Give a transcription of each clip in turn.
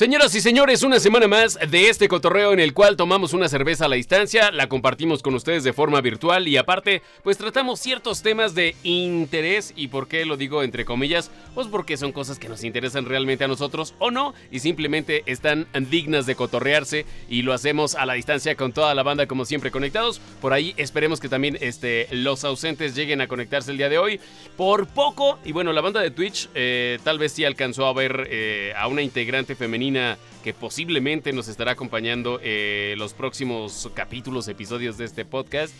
Señoras y señores, una semana más de este cotorreo en el cual tomamos una cerveza a la distancia, la compartimos con ustedes de forma virtual y aparte, pues tratamos ciertos temas de interés y por qué lo digo entre comillas, pues porque son cosas que nos interesan realmente a nosotros o no y simplemente están dignas de cotorrearse y lo hacemos a la distancia con toda la banda como siempre conectados. Por ahí esperemos que también este, los ausentes lleguen a conectarse el día de hoy. Por poco, y bueno, la banda de Twitch eh, tal vez sí alcanzó a ver eh, a una integrante femenina que posiblemente nos estará acompañando eh, los próximos capítulos, episodios de este podcast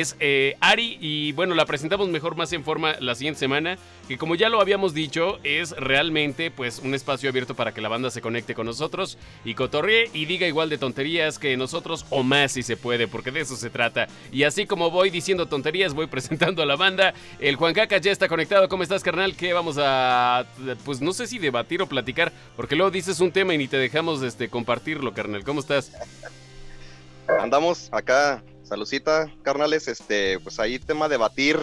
es eh, Ari y bueno, la presentamos mejor más en forma la siguiente semana, que como ya lo habíamos dicho, es realmente pues un espacio abierto para que la banda se conecte con nosotros y cotorree y diga igual de tonterías que nosotros o más si se puede, porque de eso se trata. Y así como voy diciendo tonterías, voy presentando a la banda. El Juan Caca ya está conectado. ¿Cómo estás, carnal? ¿Qué vamos a pues no sé si debatir o platicar, porque luego dices un tema y ni te dejamos este compartirlo, carnal. ¿Cómo estás? Andamos acá Salucita, carnales. Este, pues ahí tema de debatir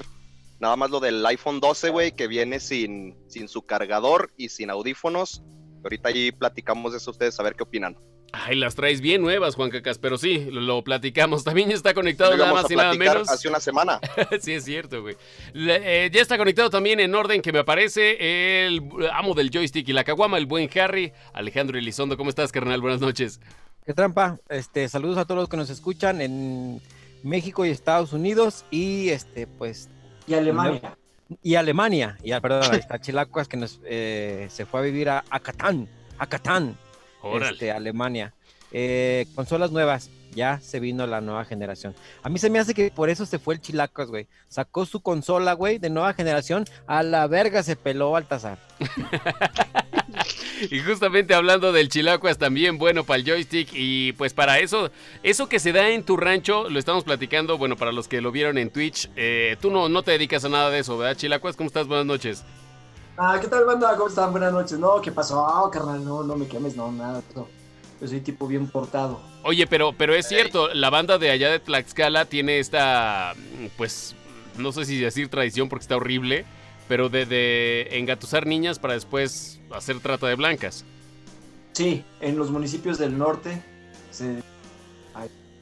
nada más lo del iPhone 12, güey, que viene sin, sin su cargador y sin audífonos. Ahorita ahí platicamos de eso ustedes, a ver qué opinan. Ay, las traes bien nuevas, Juan Cacas, pero sí, lo, platicamos. También está conectado nada más y nada menos. Hace una semana. sí, es cierto, güey. Eh, ya está conectado también en orden que me aparece el amo del joystick y la caguama, el buen Harry, Alejandro Elizondo. ¿Cómo estás, carnal? Buenas noches. Qué trampa. Este, saludos a todos los que nos escuchan en México y Estados Unidos y este, pues. Y Alemania. Y Alemania, y perdón, está Chilacuas que nos eh, se fue a vivir a, a Catán, a Catán, este, Alemania. Eh, consolas nuevas, ya se vino la nueva generación. A mí se me hace que por eso se fue el Chilacuas, güey. Sacó su consola, güey, de nueva generación, a la verga se peló Baltasar. y justamente hablando del chilacuas también bueno para el joystick y pues para eso, eso que se da en tu rancho, lo estamos platicando, bueno, para los que lo vieron en Twitch, eh, tú no, no te dedicas a nada de eso, ¿verdad, chilacuas? ¿Cómo estás? Buenas noches. Ah, ¿qué tal, banda? ¿Cómo están? Buenas noches. No, ¿qué pasó? Oh, carnal, no, no me quemes, no, nada. Yo soy tipo bien portado. Oye, pero, pero es cierto, la banda de allá de Tlaxcala tiene esta, pues, no sé si decir tradición porque está horrible, pero de, engatusar niñas para después hacer trata de blancas. Sí, en los municipios del norte,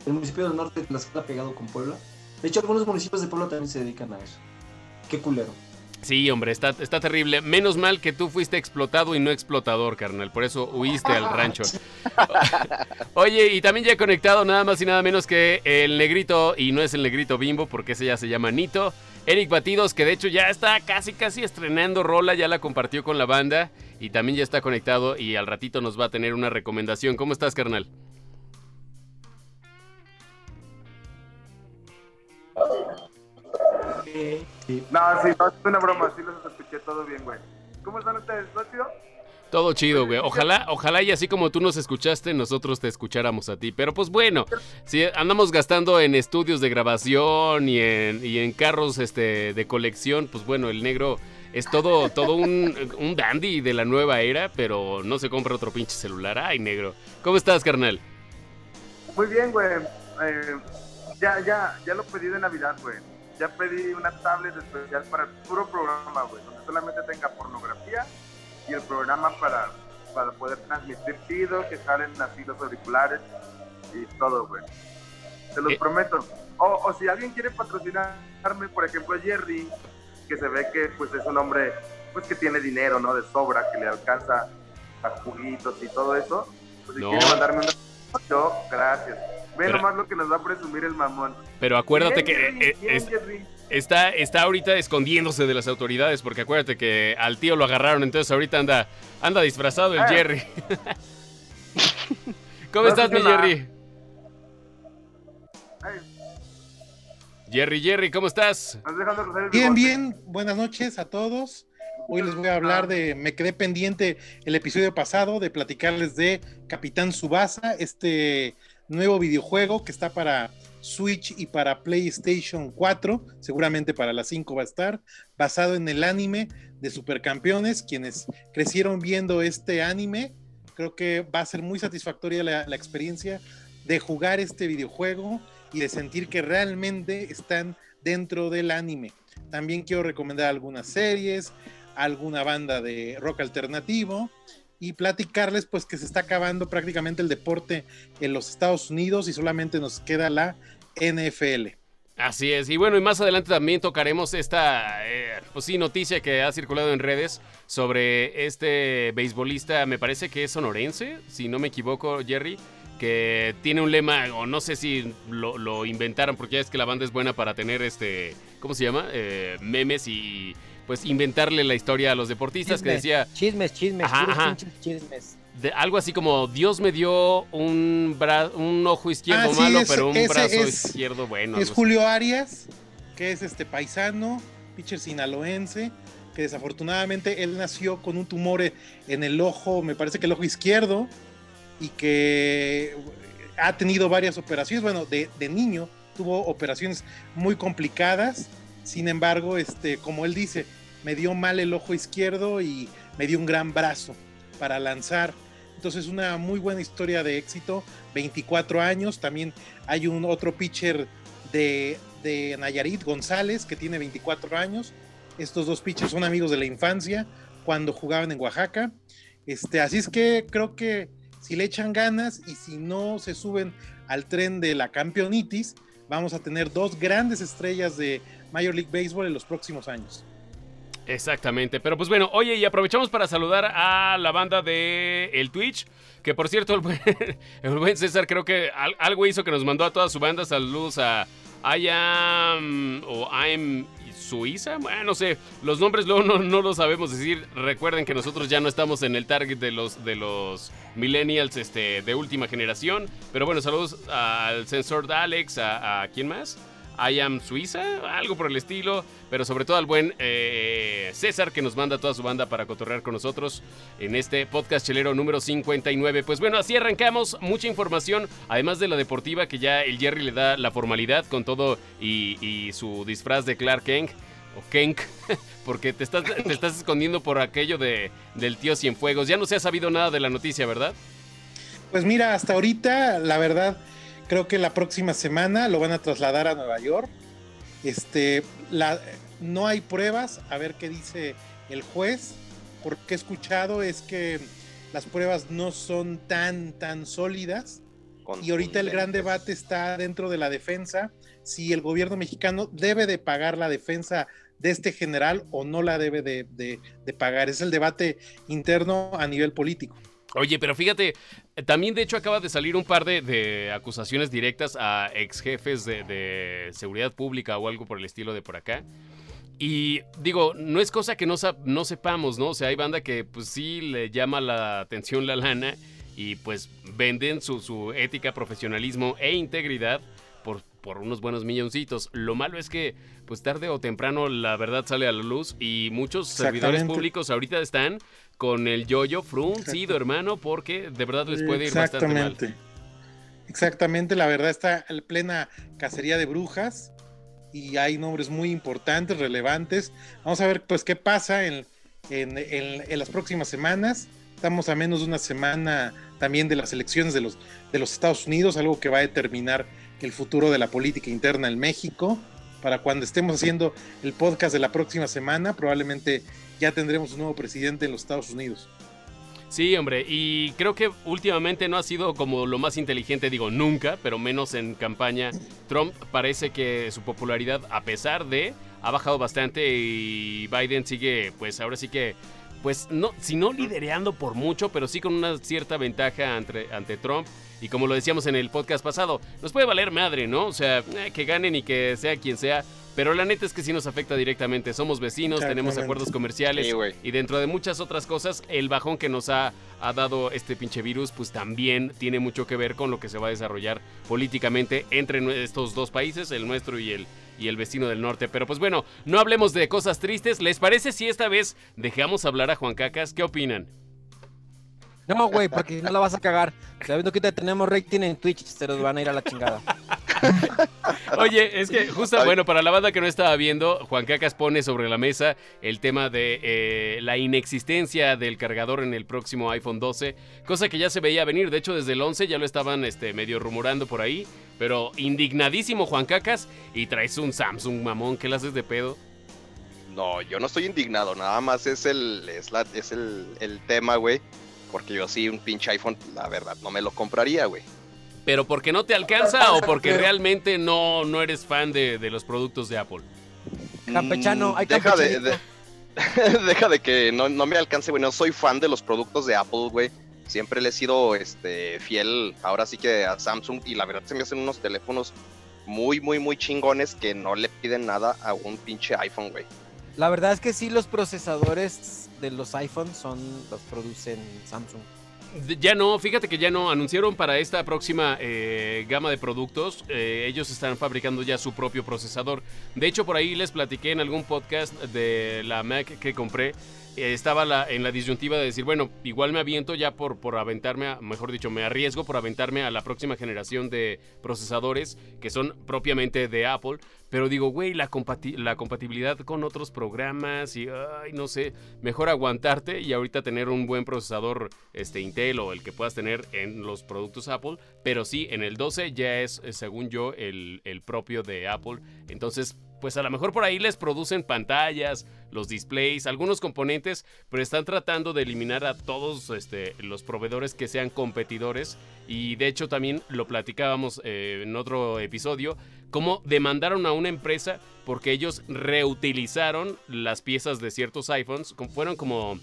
el municipio del norte la está pegado con Puebla. De hecho, algunos municipios de Puebla también se dedican a eso. Qué culero. Sí, hombre, está, está terrible. Menos mal que tú fuiste explotado y no explotador, carnal. Por eso huiste al rancho. Oye, y también ya he conectado nada más y nada menos que el negrito, y no es el negrito bimbo, porque ese ya se llama Nito. Eric Batidos, que de hecho ya está casi casi estrenando rola, ya la compartió con la banda y también ya está conectado y al ratito nos va a tener una recomendación. ¿Cómo estás, carnal? No, sí, no, es una broma, sí los escuché todo bien, güey. ¿Cómo están ustedes? ¿No, tío? Todo chido, güey. Ojalá, ojalá y así como tú nos escuchaste, nosotros te escucháramos a ti. Pero pues bueno, si andamos gastando en estudios de grabación y en, y en carros este, de colección, pues bueno, el negro es todo, todo un, un, dandy de la nueva era, pero no se compra otro pinche celular. Ay, negro. ¿Cómo estás, carnal? Muy bien, güey. Eh, ya, ya, ya lo pedí de Navidad, güey. Ya pedí una tablet especial para el puro programa, güey, donde solamente tenga pornografía y el programa para, para poder transmitir chido, que salen así los auriculares y todo, güey. Te los eh. prometo. O, o, si alguien quiere patrocinarme, por ejemplo, Jerry, que se ve que pues es un hombre pues que tiene dinero, ¿no? De sobra, que le alcanza a juguitos y todo eso, pues si quiere mandarme un... Yo, gracias. Ve nomás lo que nos va a presumir el mamón. Pero acuérdate que eh, es, está, está ahorita escondiéndose de las autoridades, porque acuérdate que al tío lo agarraron, entonces ahorita anda, anda disfrazado el ah. Jerry. ¿Cómo estás, mi Jerry? Jerry, Jerry, ¿cómo estás? Bien, bien, buenas noches a todos. Hoy les voy a hablar de, me quedé pendiente el episodio pasado de platicarles de Capitán Subasa, este nuevo videojuego que está para Switch y para PlayStation 4, seguramente para las 5 va a estar, basado en el anime de Supercampeones, quienes crecieron viendo este anime, creo que va a ser muy satisfactoria la, la experiencia de jugar este videojuego y de sentir que realmente están dentro del anime. También quiero recomendar algunas series, alguna banda de rock alternativo y platicarles pues que se está acabando prácticamente el deporte en los Estados Unidos y solamente nos queda la NFL. Así es, y bueno, y más adelante también tocaremos esta, eh, pues sí, noticia que ha circulado en redes sobre este beisbolista, me parece que es sonorense, si no me equivoco, Jerry, que tiene un lema, o no sé si lo, inventaron, porque ya es que la banda es buena para tener este, ¿cómo se llama? Eh, memes y pues inventarle la historia a los deportistas que decía... Chismes, chismes, chismes. De, algo así como Dios me dio un, un ojo izquierdo ah, malo, pero un brazo izquierdo bueno. Es Julio Arias, que es este paisano, pitcher sinaloense, que desafortunadamente él nació con un tumor en el ojo, me parece que el ojo izquierdo, y que ha tenido varias operaciones. Bueno, de, de niño tuvo operaciones muy complicadas. Sin embargo, este, como él dice, me dio mal el ojo izquierdo y me dio un gran brazo para lanzar. Entonces, una muy buena historia de éxito. 24 años. También hay un otro pitcher de, de Nayarit, González, que tiene 24 años. Estos dos pitchers son amigos de la infancia cuando jugaban en Oaxaca. Este, así es que creo que si le echan ganas y si no se suben al tren de la campeonitis, vamos a tener dos grandes estrellas de Major League Baseball en los próximos años. Exactamente, pero pues bueno, oye, y aprovechamos para saludar a la banda de el Twitch, que por cierto, el buen, César creo que algo hizo que nos mandó a toda su banda saludos a I am o I'm Suiza, bueno, no sé, los nombres luego no, no lo sabemos decir. Recuerden que nosotros ya no estamos en el target de los de los millennials este, de última generación, pero bueno, saludos al sensor de Alex, a, a quién más? I Am Suiza, algo por el estilo, pero sobre todo al buen eh, César que nos manda toda su banda para cotorrear con nosotros en este podcast chelero número 59. Pues bueno, así arrancamos, mucha información, además de la deportiva que ya el Jerry le da la formalidad con todo y, su disfraz de Clark Kent o Kenk, porque te estás, te estás escondiendo por aquello de, del tío Cienfuegos. Ya no se ha sabido nada de la noticia, ¿verdad? Pues mira, hasta ahorita, la verdad, Creo que la próxima semana lo van a trasladar a Nueva York. Este, la, no hay pruebas, a ver qué dice el juez. Porque he escuchado es que las pruebas no son tan, tan sólidas. Y ahorita el gran debate está dentro de la defensa, si el gobierno mexicano debe de pagar la defensa de este general o no la debe de, de pagar. Es el debate interno a nivel político. Oye, pero fíjate, también de hecho acaba de salir un par de, acusaciones directas a ex jefes de, seguridad pública o algo por el estilo de por acá. Y digo, no es cosa que no, no sepamos, ¿no? O sea, hay banda que pues sí le llama la atención la lana y pues venden su, su ética, profesionalismo e integridad por, por unos buenos milloncitos. Lo malo es que pues tarde o temprano la verdad sale a la luz y muchos servidores públicos ahorita están con el yoyo fruncido, hermano, porque de verdad les puede ir bastante mal. Exactamente, la verdad está en plena cacería de brujas y hay nombres muy importantes, relevantes. Vamos a ver pues qué pasa en, en, las próximas semanas. Estamos a menos de una semana también de las elecciones de los, de los Estados Unidos, algo que va a determinar el futuro de la política interna en México. Para cuando estemos haciendo el podcast de la próxima semana, probablemente ya tendremos un nuevo presidente en los Estados Unidos. Sí, hombre, y creo que últimamente no ha sido como lo más inteligente, digo nunca, pero menos en campaña. Trump parece que su popularidad, a pesar de, ha bajado bastante y Biden sigue, pues ahora sí que, pues no, si no lidereando por mucho, pero sí con una cierta ventaja ante, ante Trump. Y como lo decíamos en el podcast pasado, nos puede valer madre, ¿no? O sea, eh, que ganen y que sea quien sea, pero la neta es que sí nos afecta directamente. Somos vecinos, tenemos acuerdos comerciales y dentro de muchas otras cosas, el bajón que nos ha, dado este pinche virus, pues también tiene mucho que ver con lo que se va a desarrollar políticamente entre estos dos países, el nuestro y el, y el vecino del norte. Pero pues bueno, no hablemos de cosas tristes. ¿Les parece si esta vez dejamos hablar a Juan Cacas? ¿Qué opinan? No, güey, porque no la vas a cagar. Sabiendo que te tenemos rating en Twitch, se los van a ir a la chingada. Oye, es que justo, bueno, para la banda que no estaba viendo, Juan Cacas pone sobre la mesa el tema de eh, la inexistencia del cargador en el próximo iPhone 12, cosa que ya se veía venir, de hecho desde el 11 ya lo estaban este, medio rumorando por ahí, pero indignadísimo Juan Cacas y traes un Samsung mamón, ¿qué le haces de pedo? No, yo no estoy indignado, nada más es el, es la, es el, el tema, güey Porque yo sí, un pinche iPhone, la verdad, no me lo compraría, güey. ¿Pero porque no te alcanza o porque realmente no, no eres fan de, de los productos de Apple? Campechano, hay Mm, deja de- deja de que no, no me alcance, güey. No soy fan de los productos de Apple, güey. Siempre le he sido este, fiel, ahora sí que a Samsung. Y la verdad se me hacen unos teléfonos muy, muy, muy chingones que no le piden nada a un pinche iPhone, güey. La verdad es que sí, los procesadores de los iPhones son los producen Samsung. Ya no, fíjate que ya no. Anunciaron para esta próxima eh, gama de productos, eh, ellos están fabricando ya su propio procesador. De hecho, por ahí les platiqué en algún podcast de la Mac que compré. Eh, estaba en la disyuntiva de decir, bueno, igual me aviento ya por, por aventarme, a- mejor dicho, me arriesgo por aventarme a la próxima generación de procesadores que son propiamente de Apple. Pero digo, güey, la, compati- la compatibilidad con otros programas y, ay, no sé, mejor aguantarte y ahorita tener un buen procesador este, Intel o el que puedas tener en los productos Apple. Pero sí, en el 12 ya es, eh, según yo, el propio de Apple. Entonces, pues a lo mejor por ahí les producen pantallas, los displays, algunos componentes, pero están tratando de eliminar a todos este, los proveedores que sean competidores. Y de hecho también lo platicábamos eh, en otro episodio, cómo demandaron a una empresa porque ellos reutilizaron las piezas de ciertos iPhones, fueron como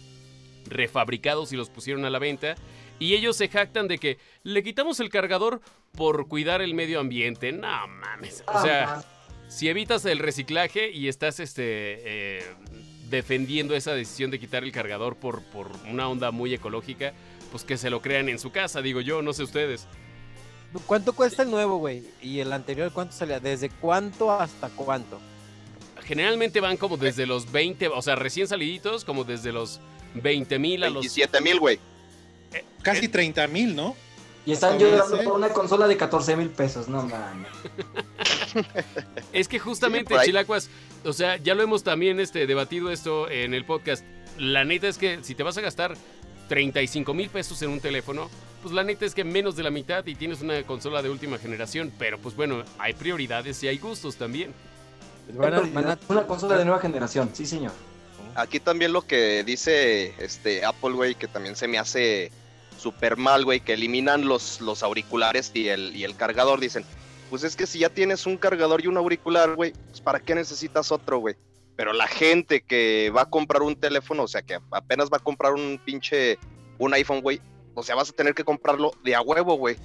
refabricados y los pusieron a la venta. Y ellos se jactan de que le quitamos el cargador por cuidar el medio ambiente. No mames. O sea, si evitas el reciclaje y estás este, eh, defendiendo esa decisión de quitar el cargador por, por una onda muy ecológica, pues que se lo crean en su casa, digo yo, no sé ustedes. ¿Cuánto cuesta el nuevo, güey? Y el anterior, ¿cuánto salía? ¿Desde cuánto hasta cuánto? Generalmente van como desde los 20, o sea, recién saliditos, como desde los 20 mil a los... 27 mil, güey. Casi 30 mil, ¿no? Y están llorando por una consola de 14 mil pesos, no mames. Es que justamente. Chilacuas, o sea, ya lo hemos también este, debatido esto en el podcast. La neta es que si te vas a gastar 35 mil pesos en un teléfono, pues la neta es que menos de la mitad y tienes una consola de última generación. Pero pues bueno, hay prioridades y hay gustos también. Pues van a- Pero van a- Una consola de nueva generación, sí señor. Aquí también lo que dice este Apple, güey, que también se me hace súper mal, güey, que eliminan los, los auriculares y el, y el cargador. Dicen, pues es que si ya tienes un cargador y un auricular, güey, pues ¿para qué necesitas otro, güey? Pero la gente que va a comprar un teléfono, o sea, que apenas va a comprar un pinche, un iPhone, güey, o sea, vas a tener que comprarlo de a huevo, güey.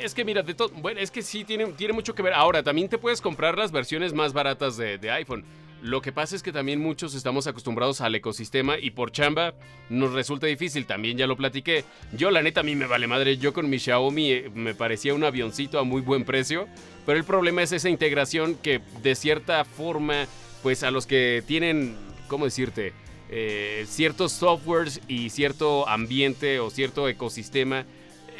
Es que mira, de todo, bueno, es que sí tiene, tiene mucho que ver. Ahora, también te puedes comprar las versiones más baratas de, de iPhone. Lo que pasa es que también muchos estamos acostumbrados al ecosistema y por chamba nos resulta difícil. También ya lo platiqué. Yo, la neta, a mí me vale madre. Yo con mi Xiaomi eh, me parecía un avioncito a muy buen precio. Pero el problema es esa integración que de cierta forma, pues a los que tienen, ¿cómo decirte? Eh, ciertos softwares y cierto ambiente o cierto ecosistema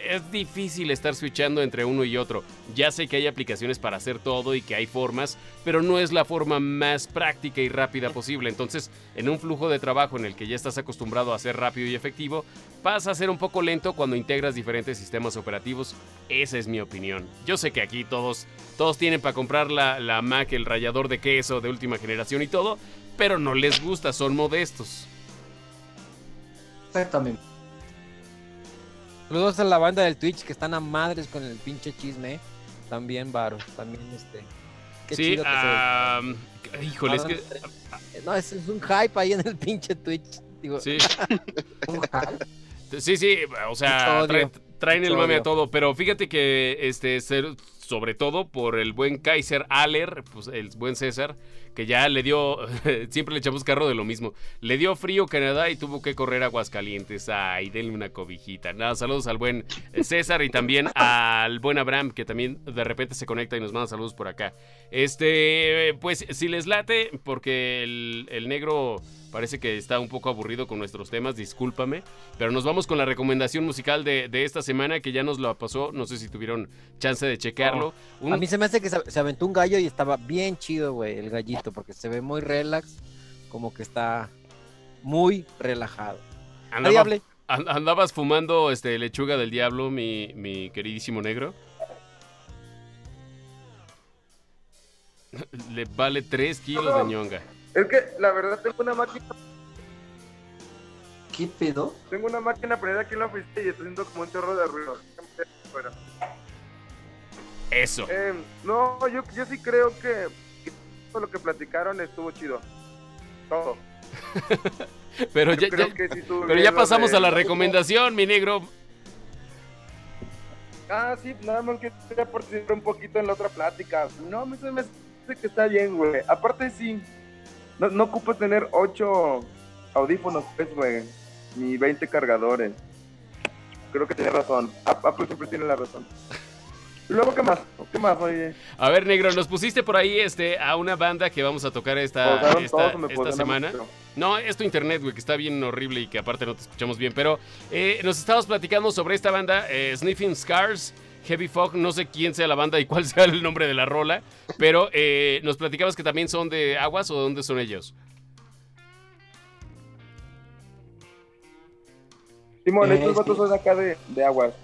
es difícil estar switchando entre uno y otro. Ya sé que hay aplicaciones para hacer todo y que hay formas, pero no es la forma más práctica y rápida posible. Entonces, en un flujo de trabajo en el que ya estás acostumbrado a ser rápido y efectivo, pasa a ser un poco lento cuando integras diferentes sistemas operativos. Esa es mi opinión. Yo sé que aquí todos, todos tienen para comprar la, la Mac, el rallador de queso de última generación y todo, pero no les gusta, son modestos. Exactamente. Saludos a la banda del Twitch que están a madres con el pinche chisme. También, Varo. También, este. Qué sí, chido que se- híjole, es que... No, es, es un hype ahí en el pinche Twitch. Digo, Sí. Un hype. Sí, sí, o sea, traen, traen el mame a todo, pero fíjate que este ser- sobre todo por el buen Kaiser Aller, pues el buen César, que ya le dio, siempre le echamos carro de lo mismo, le dio frío Canadá y tuvo que correr a Aguascalientes, ay, denle una cobijita. Nada, saludos al buen César y también al buen Abraham, que también de repente se conecta y nos manda saludos por acá. Este, pues si les late, porque el, el negro parece que está un poco aburrido con nuestros temas, discúlpame. Pero nos vamos con la recomendación musical de, de esta semana que ya nos la pasó. No sé si tuvieron chance de checarlo. Un- A mí se me hace que se, aventó un gallo y estaba bien chido, güey, el gallito, porque se ve muy relax, como que está muy relajado. andaba- andabas fumando este, lechuga del diablo, mi, mi queridísimo negro. Le vale 3 kilos de ñonga. Es que la verdad tengo una máquina. ¿Qué pedo? Tengo una máquina prendida aquí en la oficina y estoy haciendo como un chorro de ruido. Eso. Eh, no, yo, yo sí creo que, que todo lo que platicaron estuvo chido. Todo. Pero Yo ya, creo ya- que sí estuvo pero ya pasamos de- a la recomendación, mi negro. Ah, sí, nada más que participar un poquito en la otra plática. No, me hace que está bien, güey. Aparte, sí, no, no ocupo tener ocho audífonos, pues, güey, ni 20 cargadores. Creo que tiene razón. Ap- Apple siempre tiene la razón. Luego, ¿qué más? ¿Qué más, oye? A ver, negro, nos pusiste por ahí este a una banda que vamos a tocar esta, ¿Pausaron esta, todos semana. mucho? No, es tu internet, güey, que está bien horrible y que aparte no te escuchamos bien. Pero eh, nos estabas platicando sobre esta banda, eh, Sniffing Scars, Heavy Fog. No sé quién sea la banda y cuál sea el nombre de la rola. Pero eh, nos platicabas que también son de Aguas o de dónde son ellos. Simón, Eh, estos vatos son acá de, de aguas.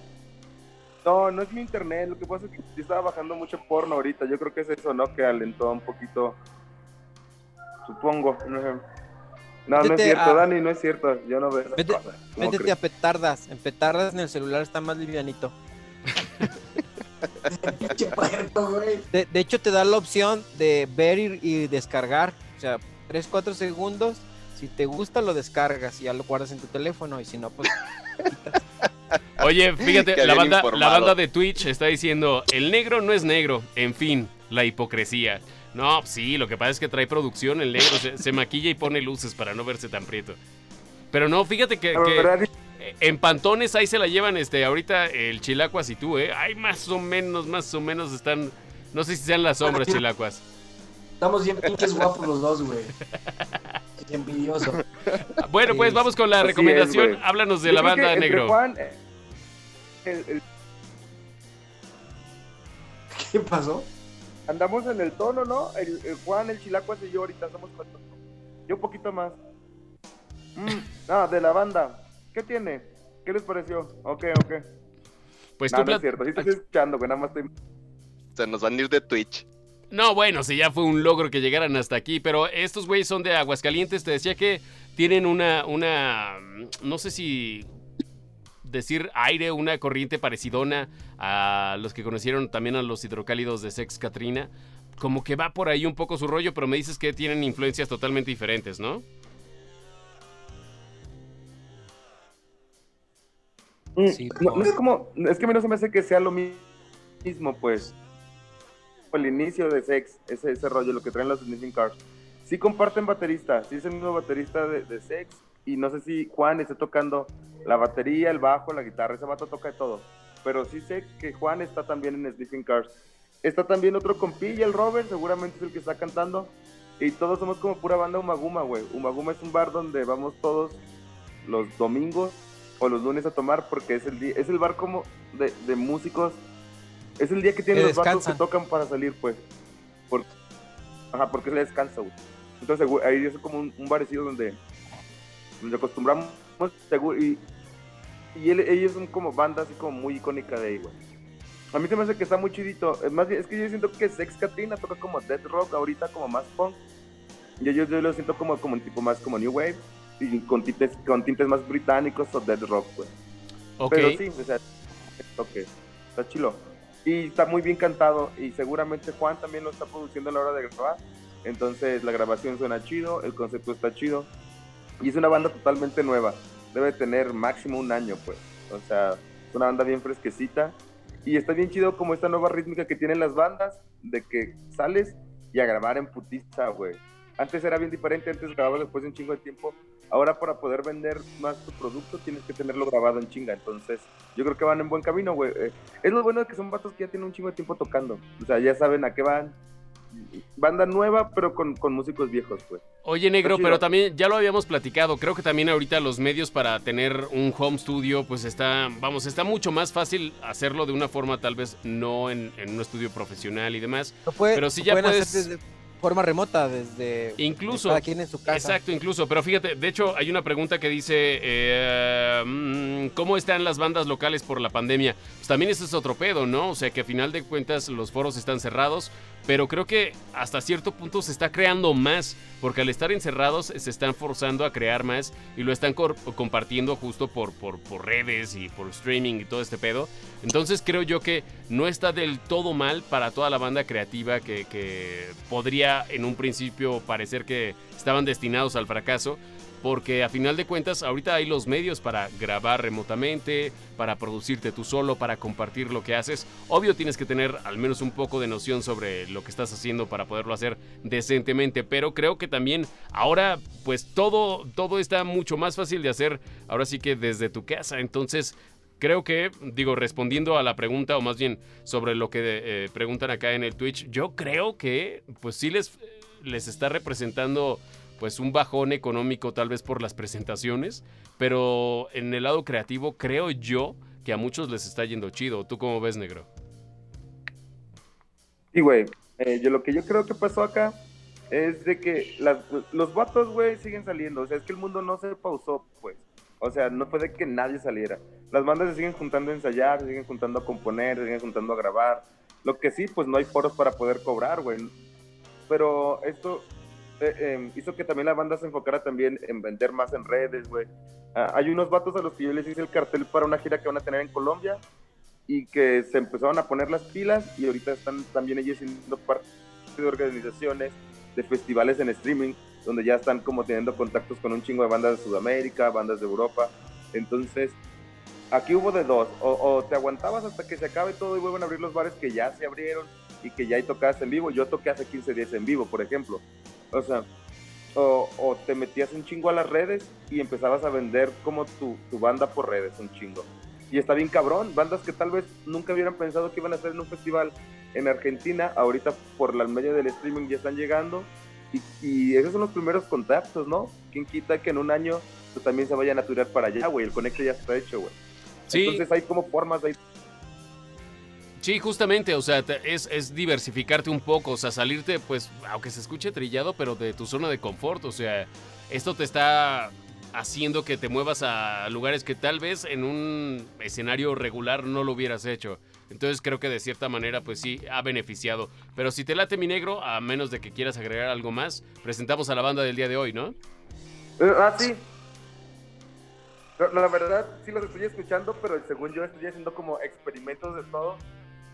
No, no es mi internet. Lo que pasa es que yo estaba bajando mucho porno ahorita. Yo creo que es eso, ¿no? Que alentó un poquito. Supongo. No, no, es cierto, a- Dani, no es cierto. Yo no veo Vete- cosas. ¿Cómo Métete a petardas. En petardas en el celular está más livianito. De, de hecho, te da la opción de ver y, y descargar. O sea, 3, 4 segundos. Si te gusta, lo descargas y ya lo guardas en tu teléfono. Y si no, pues. Oye, fíjate, la banda, la banda de Twitch está diciendo, el negro no es negro, en fin, la hipocresía. No, sí, lo que pasa es que trae producción, el negro se, se maquilla y pone luces para no verse tan prieto. Pero no, fíjate que, en Pantones ahí se la llevan este ahorita el Chilacuas y tú, ¿eh? Ay, más o menos, más o menos están... No sé si sean las sombras, Chilacuas. Estamos bien pinches guapos los dos, güey. Envidioso. Bueno, pues vamos con la es, recomendación. Háblanos de yo la banda, negro. Juan, eh, el- el- ¿Qué pasó? andamos en el tono, ¿no? El, el Juan, el Chilacuas y yo ahorita somos cuatro. Yo un poquito más. Mm, ah, de la banda. ¿Qué tiene? ¿Qué les pareció? Ok, ok. Pues no, tú no es cierto. Sí te estoy escuchando, güey. Nada más estoy... Se nos van a ir de Twitch. No, bueno, si ya fue un logro que llegaran hasta aquí, pero estos güeyes son de Aguascalientes. Te decía que tienen una, una, no sé si decir aire, una corriente parecidona a los que conocieron también a los hidrocálidos de Sex Katrina. Como que va por ahí un poco su rollo, pero me dices que tienen influencias totalmente diferentes, ¿no? Sí, no, no pues. es como, es que a mí no se me hace que sea lo mi- mismo, pues. El inicio de Sex, ese, ese rollo, lo que traen los Sniffing Cars. Sí comparten baterista, sí es el mismo baterista de, de Sex. Y no sé si Juan esté tocando la batería, el bajo, la guitarra, ese vato toca de todo. Pero sí sé que Juan está también en Sniffing Cars. Está también otro compilla, el Robert, seguramente es el que está cantando. Y todos somos como pura banda Umaguma, güey. Umaguma es un bar donde vamos todos los domingos o los lunes a tomar porque es el día, es el bar como de, de músicos. Es el día que tienen Que los descansan. que tocan para salir, pues. Por, ajá, porque se descansa, güey. Entonces, ahí es como un, un barecido donde nos acostumbramos seguro, y, y él- ellos son como banda así como muy icónica de ahí, güey. A mí se me hace que está muy chidito. Es más bien, es que yo siento que Sex Katrina toca como death rock ahorita, como más punk. Y yo, yo lo siento como, como un tipo más como new wave y con tintes, con tintes más británicos o death rock, güey. Ok. Pero sí, o sea, ok, está chilo. Y está muy bien cantado y seguramente Juan también lo está produciendo a la hora de grabar. Entonces la grabación suena chido, el concepto está chido. Y es una banda totalmente nueva. Debe tener máximo un año, pues. O sea, es una banda bien fresquecita. Y está bien chido como esta nueva rítmica que tienen las bandas, de que sales y a grabar en putiza, güey. Antes era bien diferente, antes grababas después de un chingo de tiempo. Ahora para poder vender más tu producto tienes que tenerlo grabado en chinga. Entonces yo creo que van en buen camino, güey. Eh, es lo bueno de que son vatos que ya tienen un chingo de tiempo tocando. O sea, ya saben a qué van. Banda nueva, pero con, con músicos viejos, güey. Oye, negro, pero también ya lo habíamos platicado. Creo que también ahorita los medios para tener un home studio, pues está, vamos, está mucho más fácil hacerlo de una forma tal vez no en, en un estudio profesional y demás. Puede- Pero si lo ya puedes- hacer desde forma remota, desde Incluso. cada quien en su casa. Exacto, incluso. Pero fíjate, de hecho hay una pregunta que dice, eh, mm, ¿cómo están las bandas locales por la pandemia? Pues también ese es otro pedo, ¿no? O sea que a final de cuentas los foros están cerrados, pero creo que hasta cierto punto se está creando más, porque al estar encerrados se están forzando a crear más y lo están compartiendo justo por, por, por, redes y por streaming y todo este pedo. Entonces creo yo que no está del todo mal para toda la banda creativa que, que podría en un principio parecer que estaban destinados al fracaso, porque a final de cuentas ahorita hay los medios para grabar remotamente, para producirte tú solo, para compartir lo que haces. Obvio tienes que tener al menos un poco de noción sobre lo que estás haciendo para poderlo hacer decentemente, pero creo que también ahora pues todo todo está mucho más fácil de hacer ahora sí que desde tu casa. Entonces, creo que, digo, respondiendo a la pregunta, o más bien sobre lo que eh, preguntan acá en el Twitch, yo creo que, pues sí les, les está representando pues un bajón económico tal vez por las presentaciones, pero en el lado creativo creo yo que a muchos les está yendo chido. ¿Tú cómo ves, negro? Sí, güey. Eh, yo lo que yo creo que pasó acá es de que los vatos, güey, siguen saliendo. O sea, es que el mundo no se pausó, pues. O sea, no fue de que nadie saliera. Las bandas se siguen juntando a ensayar, se siguen juntando a componer, se siguen juntando a grabar. Lo que sí, pues no hay foros para poder cobrar, güey. Pero esto, eh, em, hizo que también la banda se enfocara también en vender más en redes, güey. Ah, hay unos vatos a los que yo les hice el cartel para una gira que van a tener en Colombia y que se empezaron a poner las pilas y ahorita están también ellos siendo parte de organizaciones, de festivales en streaming, donde ya están como teniendo contactos con un chingo de bandas de Sudamérica, bandas de Europa. Entonces, aquí hubo de dos, o, o te aguantabas hasta que se acabe todo y vuelven a abrir los bares que ya se abrieron y que ya hay tocadas en vivo. Yo toqué hace 15 días en vivo, por ejemplo. O sea, o, te metías un chingo a las redes y empezabas a vender como tu, tu, banda por redes, un chingo. Y está bien cabrón, bandas que tal vez nunca hubieran pensado que iban a estar en un festival en Argentina, ahorita por la medio del streaming ya están llegando. Y, y, esos son los primeros contactos, ¿no? ¿Quién quita que en un año pues, también se vayan a turar para allá, güey? El conecto ya está hecho, güey. Sí. Entonces hay como formas de Sí, justamente, o sea, es, es, diversificarte un poco, o sea, salirte, pues, aunque se escuche trillado, pero de tu zona de confort, o sea, esto te está haciendo que te muevas a lugares que tal vez en un escenario regular no lo hubieras hecho. Entonces creo que de cierta manera pues sí ha beneficiado. Pero si te late mi negro, a menos de que quieras agregar algo más, presentamos a la banda del día de hoy, ¿no? Eh, ah, sí. La verdad sí los estoy escuchando, pero según yo estoy haciendo como experimentos de todo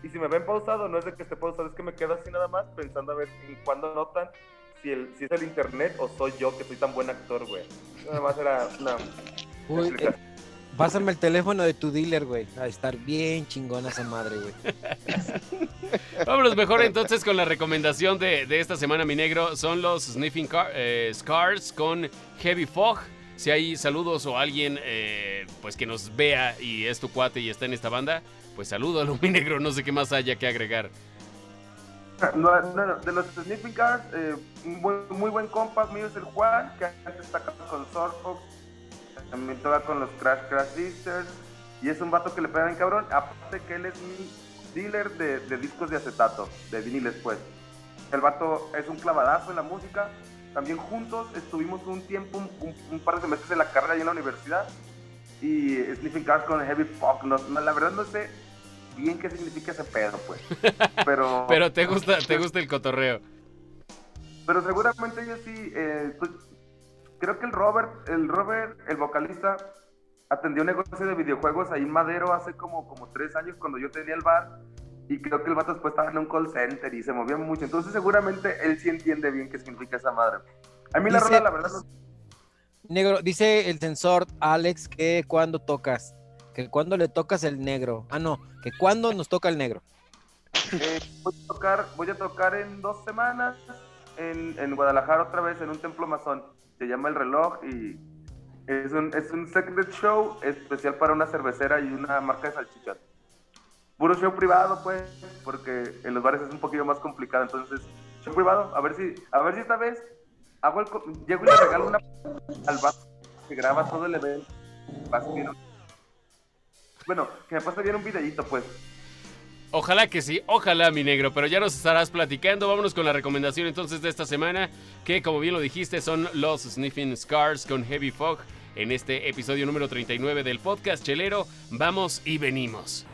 y si me ven pausado, no es de que esté pausado, es que me quedo así nada más pensando a ver en cuándo notan si, el, si es el internet o soy yo que soy tan buen actor, güey. Nada más era una. Uy, eh, pásame el teléfono de tu dealer, güey. A estar bien chingona esa madre, güey. Vámonos mejor entonces con la recomendación de, de esta semana, mi negro. Son los Sniffing eh, Scars con Heavy Fog. Si hay saludos o alguien eh, pues que nos vea y es tu cuate y está en esta banda, pues saludo a mi negro, no sé qué más haya que agregar. De los Sniffing Cars, eh, muy, buen compa mío es el Juan, que antes está con Sorfox, también toca con los Crash Crash Sisters, y es un vato que le pega bien cabrón, aparte que él es mi dealer de, discos de acetato, de viniles pues. El vato es un clavadazo en la música, también juntos estuvimos un tiempo, un, par de semestres en la carrera y en la universidad, y Sniffing Cars con Heavy Fog, no, la verdad no sé bien qué significa ese pedo, pues. Pero. Pero te gusta, te gusta el cotorreo. Pero seguramente yo sí. Eh, pues, creo que el Robert, el Robert, el vocalista, atendió un negocio de videojuegos ahí en Madero hace como, como tres años cuando yo tenía el bar. Y creo que el vato después estaba en un call center y se movía mucho. Entonces seguramente él sí entiende bien qué significa esa madre. A mí la verdad, la verdad Negro, dice el sensor Alex que cuando tocas que cuando le tocas el negro. Ah, no, que cuando nos toca el negro. Eh, voy, a tocar, voy a tocar en dos semanas en, Guadalajara otra vez en un templo masón. Se llama El Reloj y es un, es un secret show especial para una cervecera y una marca de salchichas. Puro show privado, pues, porque en los bares es un poquito más complicado. Entonces, show privado, a ver si, a ver si esta vez hago el, llego y le regalo una al bar que graba todo el evento. Bueno, que me pase bien un videito, pues. Ojalá que sí, ojalá mi negro, pero ya nos estarás platicando. Vámonos con la recomendación entonces de esta semana, que como bien lo dijiste son los Sniffing Scars con Heavy Fog en este episodio número 39 del podcast Chelero. Vamos y venimos.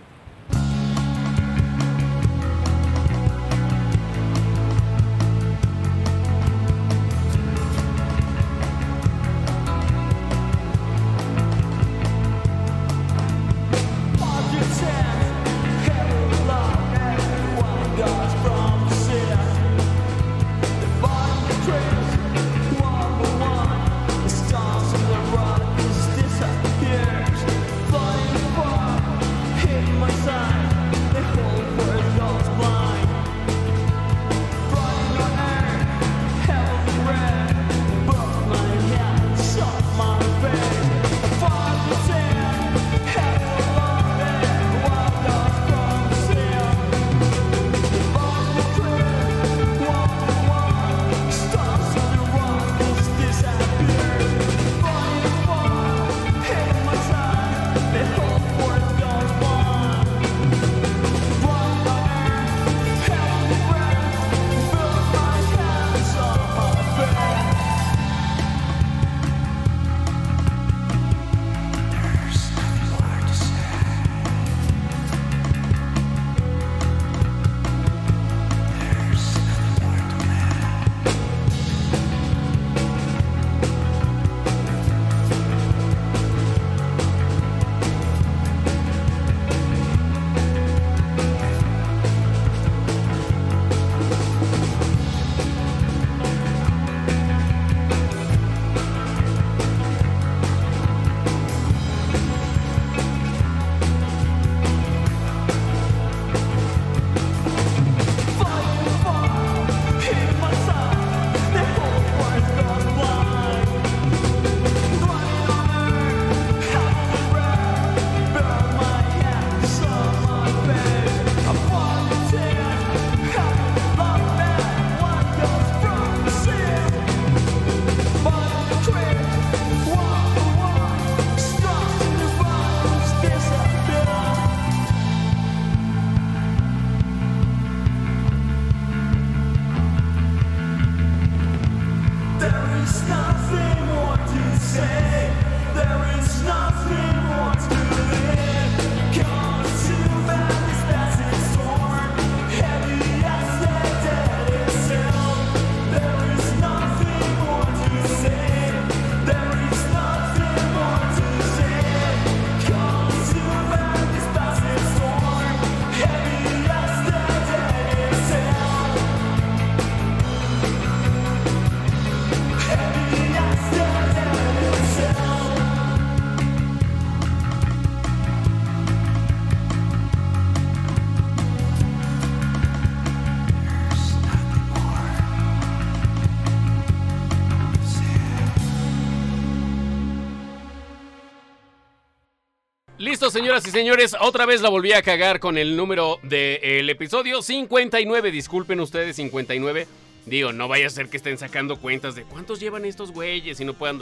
Y señores, otra vez la volví a cagar con el número del episodio 59. Disculpen ustedes, 59. Digo, no vaya a ser que estén sacando cuentas de cuántos llevan estos güeyes y no puedan...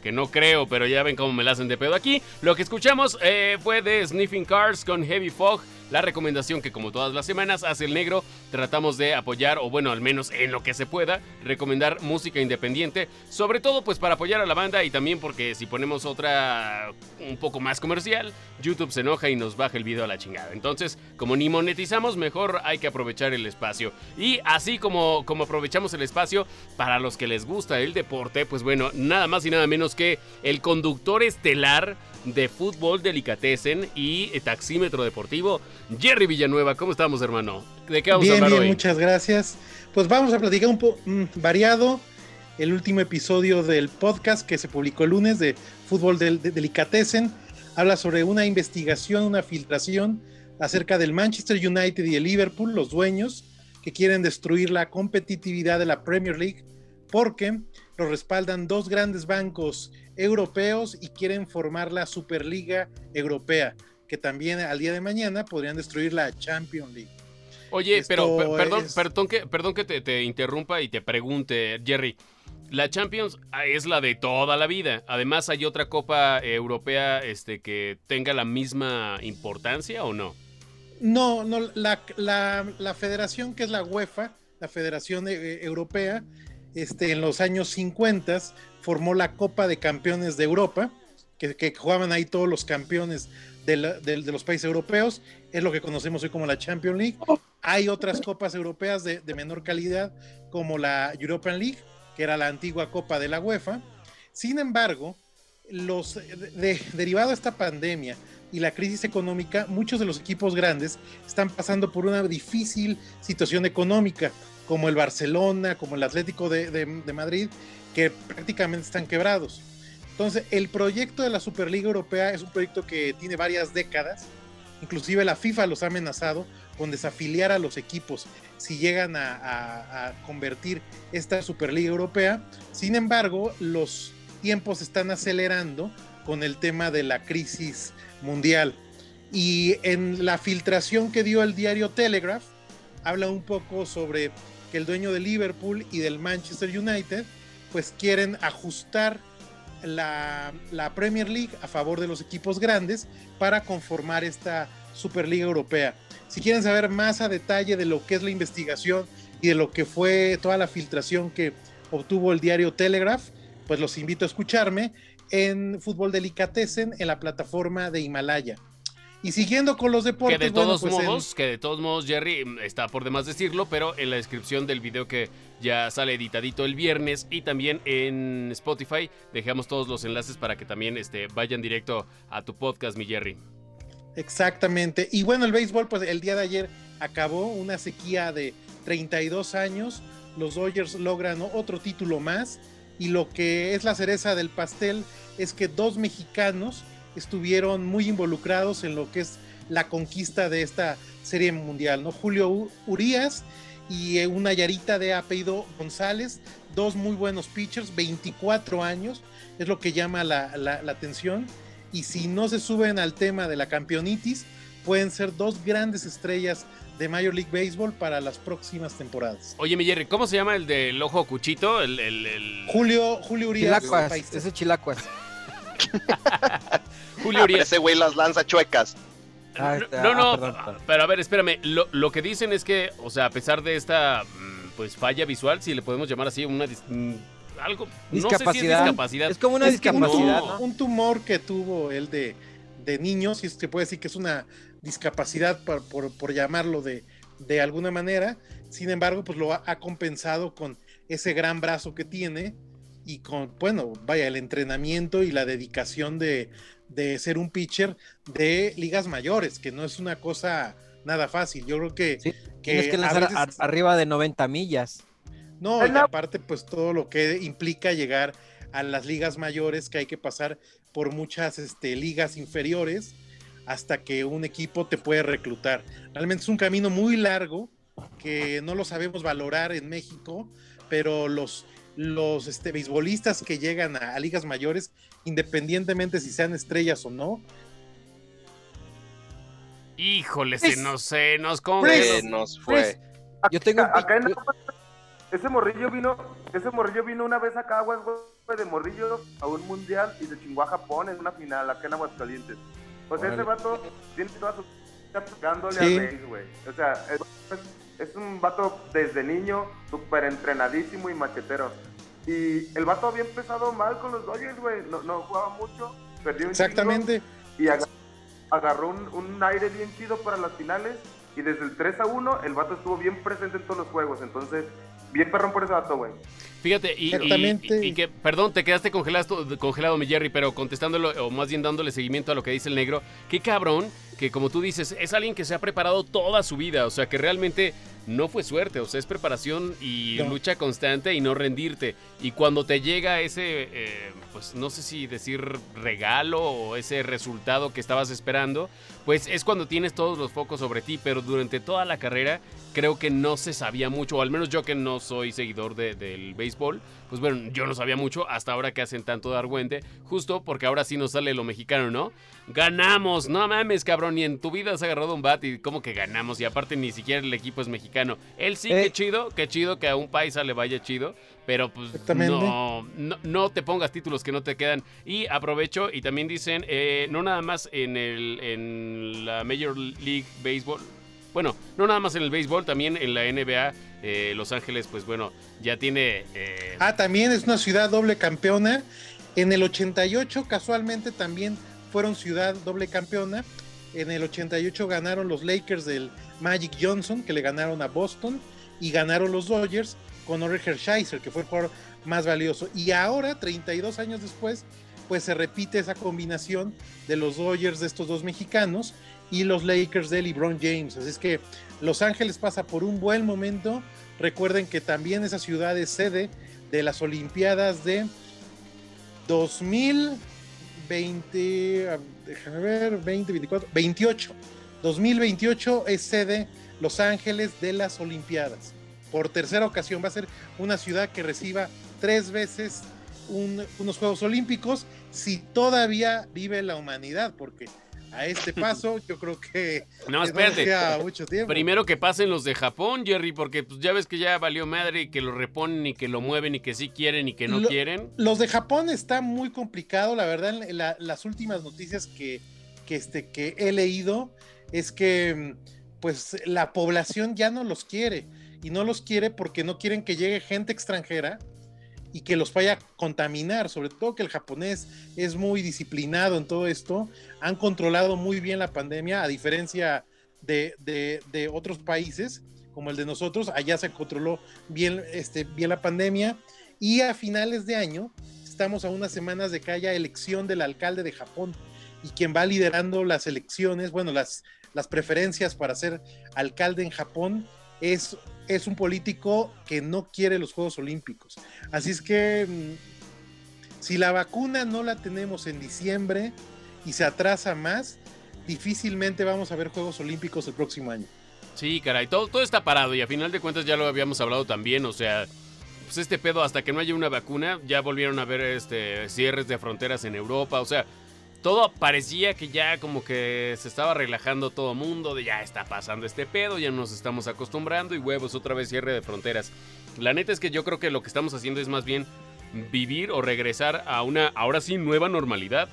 que no creo, pero ya ven cómo me la hacen de pedo aquí. Lo que escuchamos eh, fue de Sniffing Cars con Heavy Fog la recomendación que como todas las semanas hace el negro, tratamos de apoyar, o bueno, al menos en lo que se pueda, recomendar música independiente, sobre todo pues para apoyar a la banda y también porque si ponemos otra un poco más comercial, YouTube se enoja y nos baja el video a la chingada. Entonces, como ni monetizamos, mejor hay que aprovechar el espacio. Y así como, como aprovechamos el espacio, para los que les gusta el deporte, pues bueno, nada más y nada menos que el conductor estelar de fútbol delicatessen y taxímetro deportivo, Jerry Villanueva. ¿Cómo estamos, hermano? ¿De qué vamos a hablar bien, Muchas gracias. Pues vamos a platicar un poco mm, variado el último episodio del podcast que se publicó el lunes de fútbol del delicatessen. Habla sobre una investigación, una filtración acerca del Manchester United y el Liverpool, los dueños que quieren destruir la competitividad de la Premier League porque lo respaldan dos grandes bancos europeos y quieren formar la Superliga Europea, que también al día de mañana podrían destruir la Champions League. Oye, pero perdón, perdón que, perdón que te, interrumpa y te pregunte, Jerry. La Champions ah, es la de toda la vida. Además, ¿hay otra Copa Europea este, que tenga la misma importancia o no? No, no, la, la federación que es la UEFA, la Federación eh, Europea, este, en los años 50 formó la Copa de Campeones de Europa, que, jugaban ahí todos los campeones de, los países europeos, es lo que conocemos hoy como la Champions League. Hay otras copas europeas de, menor calidad, como la European League, que era la antigua Copa de la UEFA. Sin embargo, los, derivado de esta pandemia y la crisis económica, muchos de los equipos grandes están pasando por una difícil situación económica como el Barcelona, como el Atlético de, Madrid, que prácticamente están quebrados. Entonces, el proyecto de la Superliga Europea es un proyecto que tiene varias décadas. Inclusive la FIFA los ha amenazado con desafiliar a los equipos si llegan a, convertir esta Superliga Europea. Sin embargo, los tiempos están acelerando con el tema de la crisis mundial. Y en la filtración que dio el diario Telegraph, habla un poco sobre el dueño de Liverpool y del Manchester United pues quieren ajustar la, Premier League a favor de los equipos grandes para conformar esta Superliga Europea. Si quieren saber más a detalle de lo que es la investigación y de lo que fue toda la filtración que obtuvo el diario Telegraph, pues los invito a escucharme en Fútbol Delicatessen en la plataforma de Himalaya. Y siguiendo con los deportes. Que de todos pues, modos, que de todos modos, Jerry, está por demás decirlo, pero en la descripción del video que ya sale editadito el viernes y también en Spotify, dejamos todos los enlaces para que también este, vayan directo a tu podcast, mi Jerry. Exactamente. Y bueno, el béisbol, pues el día de ayer acabó una sequía de 32 años. Los Dodgers logran otro título más. Y lo que es la cereza del pastel es que dos mexicanos estuvieron muy involucrados en lo que es la conquista de esta serie mundial, ¿no? Julio Urias y eh, una yarita de apellido González, dos muy buenos pitchers, 24 años, es lo que llama la, la, atención. Y si no se suben al tema de la campeonitis, pueden ser dos grandes estrellas de Major League Baseball para las próximas temporadas. Oye, mi Jerry, ¿cómo se llama el del ojo cuchito? El, el, Julio, Julio Urias. Chilacuas, ese Chilacuas. Julio Urias. ese güey las lanza chuecas. no, no, ah, pero a ver, espérame. Lo, que dicen es que, o sea, a pesar de esta mm, pues falla visual, si le podemos llamar así, una mm, algo discapacidad. es discapacidad. Es como una discapacidad. Un, tumor que tuvo él de, de niño, si se puede decir que es una discapacidad por, por, llamarlo de, de alguna manera. Sin embargo, pues lo ha compensado con ese gran brazo que tiene y con, bueno, vaya, el entrenamiento y la dedicación de, ser un pitcher de ligas mayores, que no es una cosa nada fácil. Yo creo que... tienes que lanzar arriba de 90 millas. No, y aparte pues todo lo que implica llegar a las ligas mayores, que hay que pasar por muchas este, ligas inferiores hasta que un equipo te puede reclutar. Realmente es un camino muy largo que no lo sabemos valorar en México, pero los, los este, beisbolistas que llegan a, ligas mayores, independientemente si sean estrellas o no, Híjole, se nos, se nos, se nos fue. Yo tengo acá en ese morrillo vino, ese morrillo vino una vez acá, güey, de morrillo a un mundial y se chingó a Japón en una final acá en Aguascalientes. Pues ese vato tiene toda su dándole sí. al güey. O sea, es, es, un vato desde niño, súper entrenadísimo y machetero. Y el vato había empezado mal con los Dodgers, güey. No, no, jugaba mucho, perdió un Exactamente. y agarró, un, un, aire bien chido para las finales. Y desde el 3 a 1, el vato estuvo bien presente en todos los juegos. Entonces, bien perrón por ese vato, güey. Fíjate, y, y, que, perdón, te quedaste congelado, congelado, mi Jerry, pero contestándolo, o más bien dándole seguimiento a lo que dice el negro, qué cabrón que como tú dices, es alguien que se ha preparado toda su vida, o sea, que realmente no fue suerte, o sea, es preparación y lucha constante y no rendirte. Y cuando te llega ese, eh, pues no sé si decir regalo o ese resultado que estabas esperando, pues es cuando tienes todos los focos sobre ti, pero durante toda la carrera creo que no se sabía mucho, o al menos yo que no soy seguidor del béisbol, pues bueno, yo no sabía mucho hasta ahora que hacen tanto de argüente, justo porque ahora sí nos sale lo mexicano, ¿no? Ganamos, no mames, cabrón, ni en tu vida has agarrado un bat y como que ganamos, y aparte ni siquiera el equipo es mexicano. Él sí, qué eh. chido, qué chido que a un paisa le vaya chido, pero pues no, no, te pongas títulos que no te quedan. Y aprovecho, y también dicen, eh, no nada más en, el, en la Major League Baseball, bueno, no nada más en el béisbol, también en la NBA, eh, Los Ángeles, pues bueno, ya tiene... Eh, ah, también es una ciudad doble campeona. En el 88 casualmente también fueron ciudad doble campeona. En el 88 ganaron los Lakers del Magic Johnson, que le ganaron a Boston, y ganaron los Dodgers con Orel Hershiser, que fue el jugador más valioso. Y ahora, 32 años después, pues se repite esa combinación de los Dodgers de estos dos mexicanos y los Lakers de LeBron James. Así es que Los Ángeles pasa por un buen momento. Recuerden que también esa ciudad es sede de las Olimpiadas de 2020, ah, déjame ver, 20, 24, 28. 2028 es sede Los Ángeles de las Olimpiadas. Por tercera ocasión va a ser una ciudad que reciba tres veces unos Juegos Olímpicos si todavía vive la humanidad, porque a este paso, yo creo que no, espérate. mucho tiempo. Primero que pasen los de Japón, Jerry, porque pues, ya ves que ya valió madre y que lo reponen y que lo mueven y que sí quieren y que no quieren. Los de Japón está muy complicado, la verdad, las últimas noticias que, que, este, que he leído es que pues la población ya no los quiere y no los quiere porque no quieren que llegue gente extranjera y que los vaya a contaminar, sobre todo que el japonés es muy disciplinado en todo esto, han controlado muy bien la pandemia, a diferencia de, de, otros países como el de nosotros, allá se controló bien, este, bien la pandemia y a finales de año estamos a unas semanas de que haya elección del alcalde de Japón y quien va liderando las elecciones, bueno, las, las preferencias para ser alcalde en Japón es es un político que no quiere los Juegos Olímpicos. Así es que mm, si la vacuna no la tenemos en diciembre y se atrasa más, difícilmente vamos a ver Juegos Olímpicos el próximo año. Sí, caray, todo, todo está parado y a final de cuentas ya lo habíamos hablado también, o sea, pues este pedo hasta que no haya una vacuna, ya volvieron a ver este cierres de fronteras en Europa, o sea, todo parecía que ya como que se estaba relajando todo mundo, de ya está pasando este pedo, ya nos estamos acostumbrando y huevos, otra vez cierre de fronteras. La neta es que yo creo que lo que estamos haciendo es más bien vivir o regresar a una, ahora sí, nueva normalidad.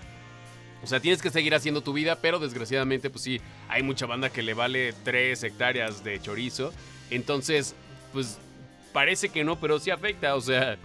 O sea, tienes que seguir haciendo tu vida, pero desgraciadamente, pues sí, hay mucha banda que le vale 3 hectáreas de chorizo. Entonces, pues parece que no, pero sí afecta. O sea,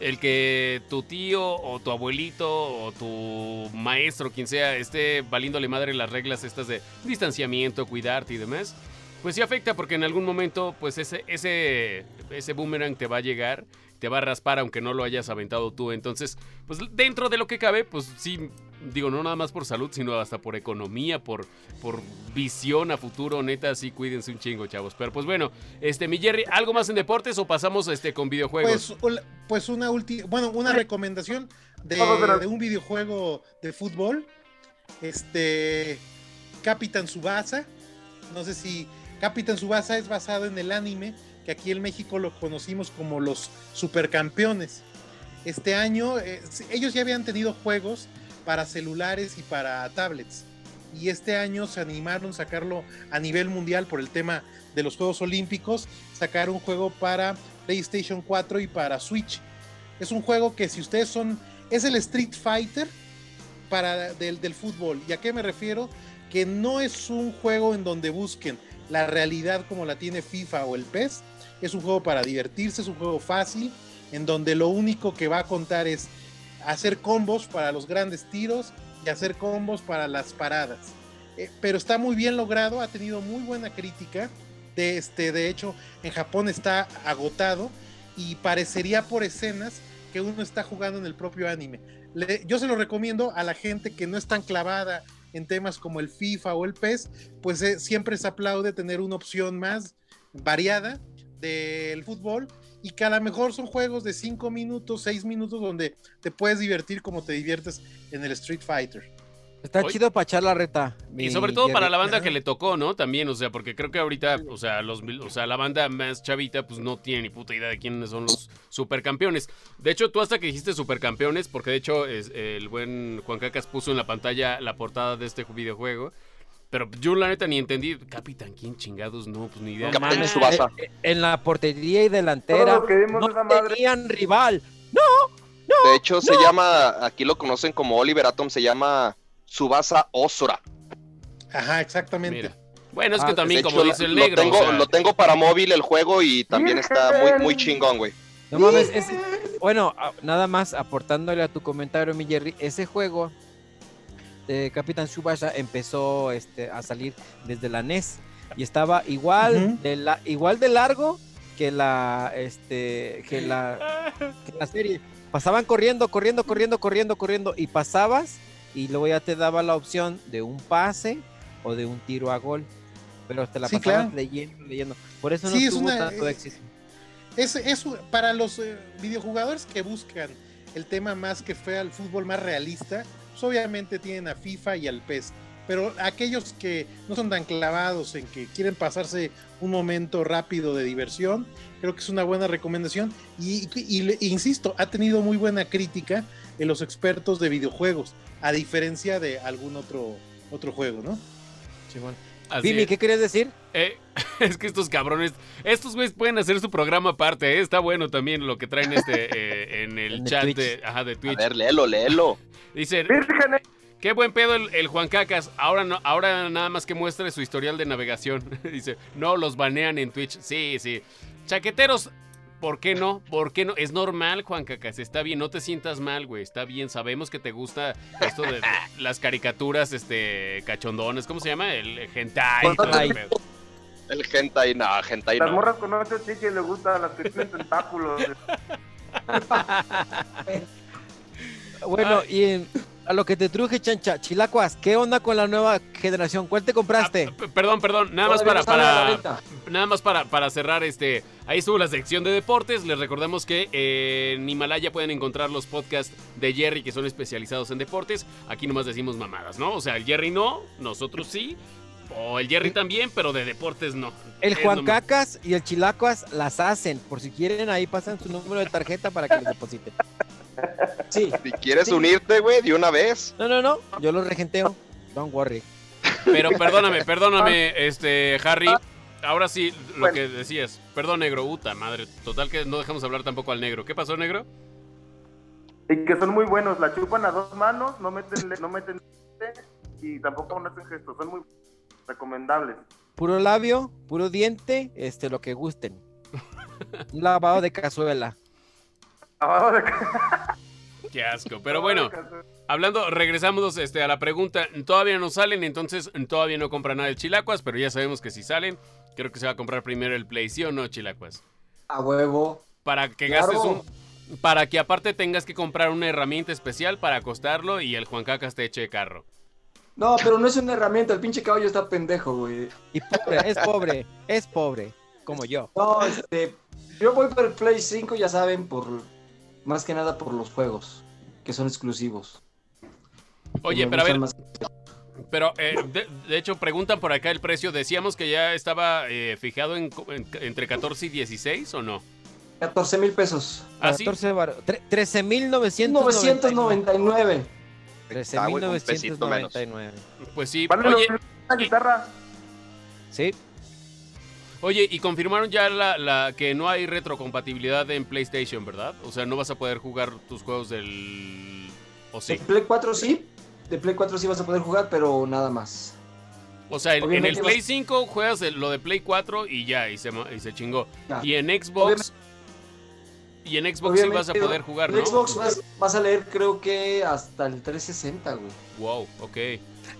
el que tu tío o tu abuelito o tu maestro, quien sea, esté valiéndole madre las reglas estas de distanciamiento, cuidarte y demás, pues sí afecta porque en algún momento pues ese, ese, ese boomerang te va a llegar, te va a raspar aunque no lo hayas aventado tú. Entonces, pues dentro de lo que cabe, pues sí digo, no nada más por salud, sino hasta por economía, por, por visión a futuro, neta, sí, cuídense un chingo, chavos. Pero pues bueno, este, mi Jerry, ¿algo más en deportes o pasamos este con videojuegos? Pues, pues una última, bueno, una recomendación de, de, un videojuego de fútbol. Este, Capitán Subasa. No sé si Capitán Subasa es basado en el anime, que aquí en México lo conocimos como los supercampeones. Este año, eh, ellos ya habían tenido juegos para celulares y para tablets. y este año se animaron a sacarlo a nivel mundial por el tema de los Juegos Olímpicos, sacar un juego para PlayStation 4 y para Switch. Es un juego que si ustedes son, es el Street Fighter para del, del fútbol. ¿Y a qué me refiero? Que no es un juego en donde busquen la realidad como la tiene FIFA o el PES. Es un juego para divertirse, es un juego fácil, en donde lo único que va a contar es hacer combos para los grandes tiros y hacer combos para las paradas. Eh, pero está muy bien logrado, ha tenido muy buena crítica. De, este, de hecho, en Japón está agotado y parecería por escenas que uno está jugando en el propio anime. Yo se lo recomiendo a la gente que no es tan clavada en temas como el FIFA o el PES, pues eh, siempre se aplaude tener una opción más variada del fútbol y que a lo mejor son juegos de 5 minutos, 6 minutos donde te puedes divertir como te diviertes en el Street Fighter. Está Oye. chido para echar la reta. Y sobre todo para la banda que le tocó, ¿no? También, o sea, porque creo que ahorita, o sea, los, mil- o sea, la banda más chavita, pues no tiene ni puta idea de quiénes son los supercampeones. De hecho, tú hasta que dijiste supercampeones, porque de hecho es, el buen Juan Cacas puso en la pantalla la portada de este videojuego. Pero yo la neta ni entendí. Capitán, ¿quién chingados? No, pues ni idea. No Capitán mames, Tsubasa. eh, En la portería y delantera Todos que vimos no esa madre. tenían rival. De hecho, se llama, aquí lo conocen como Oliver Atom, se llama Subasa Osora. Ajá, exactamente. Mira. Bueno, es que Ah, también, como hecho, dice el lo negro. tengo, o sea, lo tengo para móvil el juego y también está muy, muy chingón, güey. No mames, ese- bueno, nada más aportándole a tu comentario, mi Jerry, ese juego de Capitán Subasa empezó este, a salir desde la NES y estaba igual, Ujú. de la, igual de largo que la, este, que la, que la serie. Pasaban corriendo, corriendo, corriendo, corriendo, corriendo y pasabas y luego ya te daba la opción de un pase o de un tiro a gol. Pero te la Sí, pasabas claro. leyendo, leyendo. Por eso no Sí, es tuvo una- tanto eh, éxito. Es, es para los eh, videojugadores que buscan el tema más que fue al fútbol más realista, pues obviamente tienen a FIFA y al PES. Pero aquellos que no son tan clavados en que quieren pasarse un momento rápido de diversión, creo que es una buena recomendación. Y, insisto, ha tenido muy buena crítica en los expertos de videojuegos, a diferencia de algún otro, otro juego, ¿no? Simón. Así Vimi, es. ¿qué querías decir? Eh, es que estos cabrones, estos güeyes pueden hacer su programa aparte, ¿eh? está bueno también lo que traen este eh, en el En chat Twitch. de, ajá, de A Twitch. ver, léelo, léelo. Dicen, Vírgenes. qué buen pedo el, el Juan Cacas, ahora no, ahora nada más que muestre su historial de navegación. Dice, no, los banean en Twitch. Sí, sí. Chaqueteros, ¿por qué no? ¿Por qué no? Es normal, Juan Cacas, está bien, no te sientas mal, güey, está bien, sabemos que te gusta esto de, las caricaturas, este, cachondones, ¿cómo se llama? El hentai. El hentai, no, hentai Las no. morras con ocho chichis le gustan las que tienen tentáculos. Bueno, y en- a lo que te truje, chancha, Chilacuas, ¿qué onda con la nueva generación? ¿Cuál te compraste? Ah, perdón, perdón, nada más para, nada más para, para cerrar este, ahí estuvo la sección de deportes, les recordamos que eh, en Himalaya pueden encontrar los podcasts de Jerry que son especializados en deportes, aquí nomás decimos mamadas, ¿no? O sea, el Jerry no, nosotros sí, o el Jerry también, pero de deportes no. El Juan Cacas y el Chilacuas las hacen. Por si quieren, ahí pasan su número de tarjeta para que les depositen. Sí, Si quieres Sí. unirte, güey, de una vez. No, no, no. Yo los regenteo. Don't worry. Pero perdóname, perdóname, este, Harry. Ahora sí, lo Bueno. que decías. Perdón, negro. Uta, madre. Total que no dejamos hablar tampoco al negro. ¿Qué pasó, negro? Y que son muy buenos. La chupan a dos manos, no meten, no meten y tampoco no hacen gestos. Son muy recomendables. Puro labio, puro diente, este, lo que gusten. Un lavado de cazuela. De Qué asco. Pero bueno, hablando, regresamos este, a la pregunta. Todavía no salen, entonces todavía no compran nada de Chilacuas, pero ya sabemos que si salen, creo que se va a comprar primero el Play, ¿sí o no, Chilacuas? a huevo. Para que Claro. gastes un. Para que aparte tengas que comprar una herramienta especial para acostarlo y el Juan Cacas te eche carro. No, pero no es una herramienta, el pinche caballo está pendejo, güey. Y pobre, es pobre, es pobre, como yo. No, este, yo voy por el Play 5, ya saben, por más que nada por los juegos, que son exclusivos. Oye, pero a ver, más. Pero, eh, de, de hecho, preguntan por acá el precio. Decíamos que ya estaba eh, fijado en, en- entre 14 y 16 o no. 14 mil pesos. ¿Ah, sí? 14 bar- tre- 13,999. 999. Ah, güey, un pesito menos. 13.999. Pues sí. Vale, Oye, la guitarra. Sí, oye, y confirmaron ya la, la- que no hay retrocompatibilidad en PlayStation, ¿verdad? O sea, no vas a poder jugar tus juegos del... ¿O sí? De Play 4 sí, de Play 4 sí vas a poder jugar, pero nada más. O sea, en, en el Play vas- 5 juegas el- lo de Play 4 y ya, y se, y se chingó. Ya. Y en Xbox... Y en Xbox sí vas a poder jugar, en ¿no? Xbox vas, vas a leer creo que hasta el 360, güey. Wow, ok.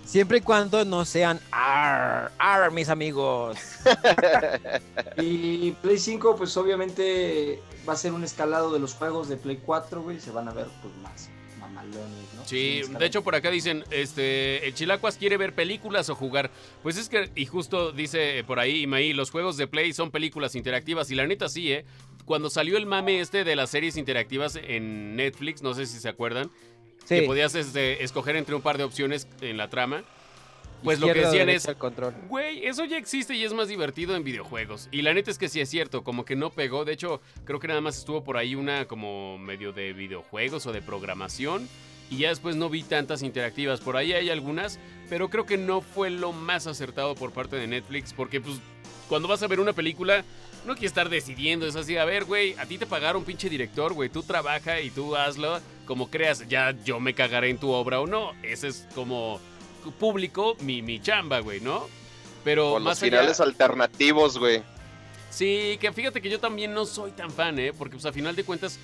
Siempre y cuando no sean ar, ar, mis amigos. Y Play 5, pues obviamente va a ser un escalado de los juegos de Play 4, güey. Se van a ver pues más mamalones, ¿no? Sí, de hecho por acá dicen, este, el Chilacuas quiere ver películas o jugar. Pues es que, y justo dice por ahí Imaí, los juegos de Play son películas interactivas. Y la neta sí, ¿eh? Cuando salió el mame este de las series interactivas en Netflix, no sé si se acuerdan, que podías este, escoger entre un par de opciones en la trama. Pues lo que decían es, control. Güey, eso ya existe y es más divertido en videojuegos. Y la neta es que sí es cierto, como que no pegó. De hecho, creo que nada más estuvo por ahí una como medio de videojuegos o de programación. Y ya después no vi tantas interactivas. Por ahí hay algunas, pero creo que no fue lo más acertado por parte de Netflix. Porque pues cuando vas a ver una película, no quieres estar decidiendo. Es así, a ver, güey, a ti te pagaron pinche director, güey. Tú trabaja y tú hazlo como creas. Ya yo me cagaré en tu obra o no. Ese es como público mi, mi chamba, güey, ¿no? Pero Con los más allá... finales alternativos, güey. Sí, que fíjate que yo también no soy tan fan, ¿eh? Porque pues a final de cuentas,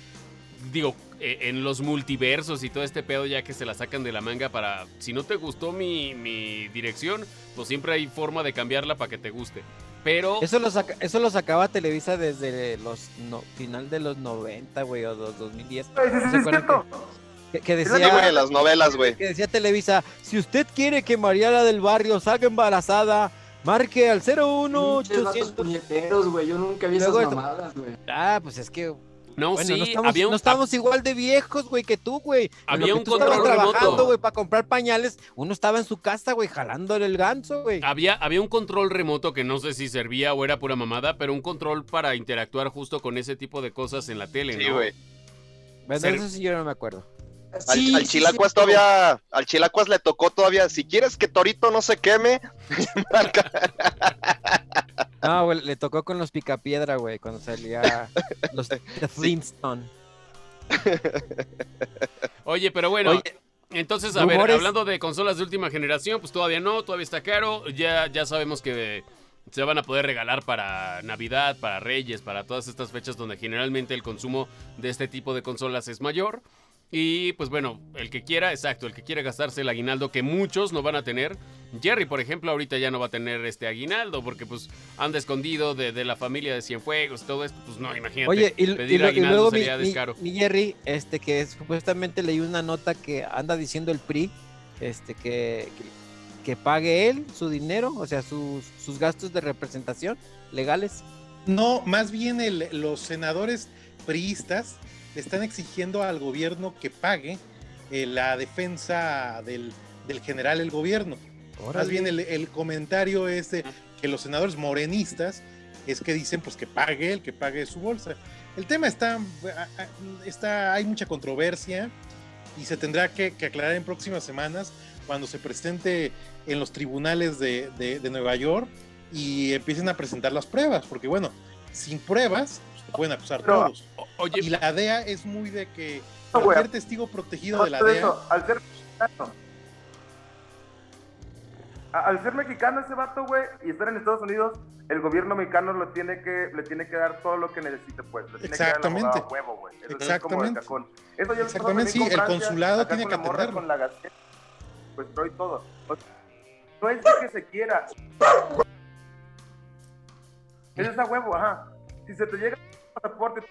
digo, eh, en los multiversos y todo este pedo ya que se la sacan de la manga para... Si no te gustó mi, mi dirección, pues siempre hay forma de cambiarla para que te guste. Pero... Eso lo, saca- eso lo sacaba Televisa desde los no, final de los 90, güey, o los 2010. Güey, sí, sí, ¿Se sí, es acuerdan cierto. Que, que Sí, güey, decía, las novelas, güey. que decía Televisa, si usted quiere que Mariana del Barrio salga embarazada, marque al Pinches vatos 01800. puñeteros, güey. Yo nunca vi esas mamadas, güey. Ah, pues es que No, bueno, sí, no estamos, había un... no estamos igual de viejos, güey, que tú, güey. Había un tú control remoto. trabajando, güey, para comprar pañales. Uno estaba en su casa, güey, jalándole el ganso, güey. Había, había un control remoto que no sé si servía o era pura mamada, pero un control para interactuar justo con ese tipo de cosas en la tele, Sí, ¿no? güey. Bueno, ser- eso sí yo no me acuerdo. Al, Sí, al sí, Chilacuas sí, todavía, al Chilacuas le tocó todavía, si quieres que Torito no se queme, No, güey, le tocó con los picapiedra, güey, cuando salía los The Flintstone. Oye, pero bueno, Oye, Entonces, a ver, hablando de consolas de última generación, pues todavía no, todavía está caro. Ya, ya sabemos que se van a poder regalar para Navidad, para Reyes, para todas estas fechas donde generalmente el consumo de este tipo de consolas es mayor. Y pues bueno, el que quiera, exacto, el que quiera gastarse el aguinaldo que muchos no van a tener. Jerry, por ejemplo, ahorita ya no va a tener este aguinaldo porque pues anda escondido de, de la familia de Cienfuegos y todo esto. Pues no, imagínate. Oye, y, pedir y lo- y aguinaldo luego mi, sería mi- descaro. mi Jerry, este, que supuestamente leí una nota que anda diciendo el PRI, este, que, que, que pague él su dinero, o sea, sus, sus gastos de representación legales. No, más bien el- los senadores priistas le están exigiendo al gobierno que pague eh, la defensa del, del general el gobierno. Más bien el, el comentario es de que los senadores morenistas es que dicen pues que pague él, que pague su bolsa. El tema está, está hay mucha controversia y se tendrá que, que aclarar en próximas semanas cuando se presente en los tribunales de, de- de Nueva York y empiecen a presentar las pruebas, porque bueno, sin pruebas te pueden acusar Pero- todos. Oye, Y la DEA es muy de que No, testigo protegido de la DEA eso, al ser mexicano. Al ser mexicano ese vato, güey, y estar en Estados Unidos, el gobierno mexicano lo tiene que, le tiene que dar todo lo que necesite, pues. Le tiene Exactamente. que dar huevo, güey. Eso es como de Exactamente. Eso ya lo Exactamente, sí, el consulado tiene con que atenderlo. Con la Gaceta, pues y todo. O sea, no es que se quiera. Es esa huevo, ajá. Si se te llega un pasaporte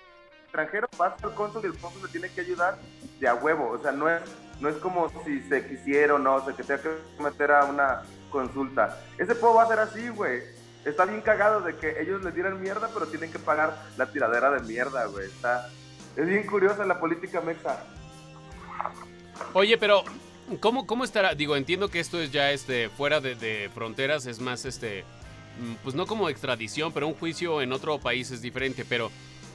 extranjero, vas al cónsul y el cónsul te tiene que ayudar de a huevo. O sea, no es, no es como si se quisiera o no, o sea, que tenga que meter a una consulta. Ese puedo va a ser así, güey. Está bien cagado de que ellos le dieran mierda, pero tienen que pagar la tiradera de mierda, güey. Está... Es bien curiosa la política mexa. Oye, pero ¿cómo, cómo estará? Digo, entiendo que esto es ya este fuera de, fronteras, es más este pues no como extradición, pero un juicio en otro país es diferente, pero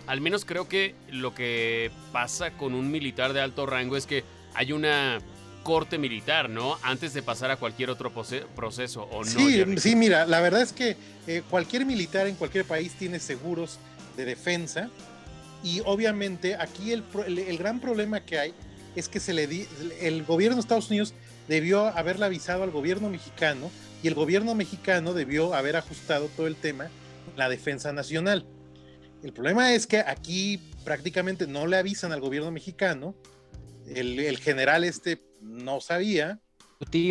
al menos creo que lo que pasa con un militar de alto rango es que hay una corte militar, ¿no? Antes de pasar a cualquier otro proceso, ¿o no? Sí, sí, mira, la verdad es que eh, cualquier militar en cualquier país tiene seguros de defensa y obviamente aquí el, el, gran problema que hay es que se le di, el gobierno de Estados Unidos debió haberle avisado al gobierno mexicano y el gobierno mexicano debió haber ajustado todo el tema la defensa nacional. El problema es que aquí prácticamente no le avisan al gobierno mexicano. El, general este no sabía.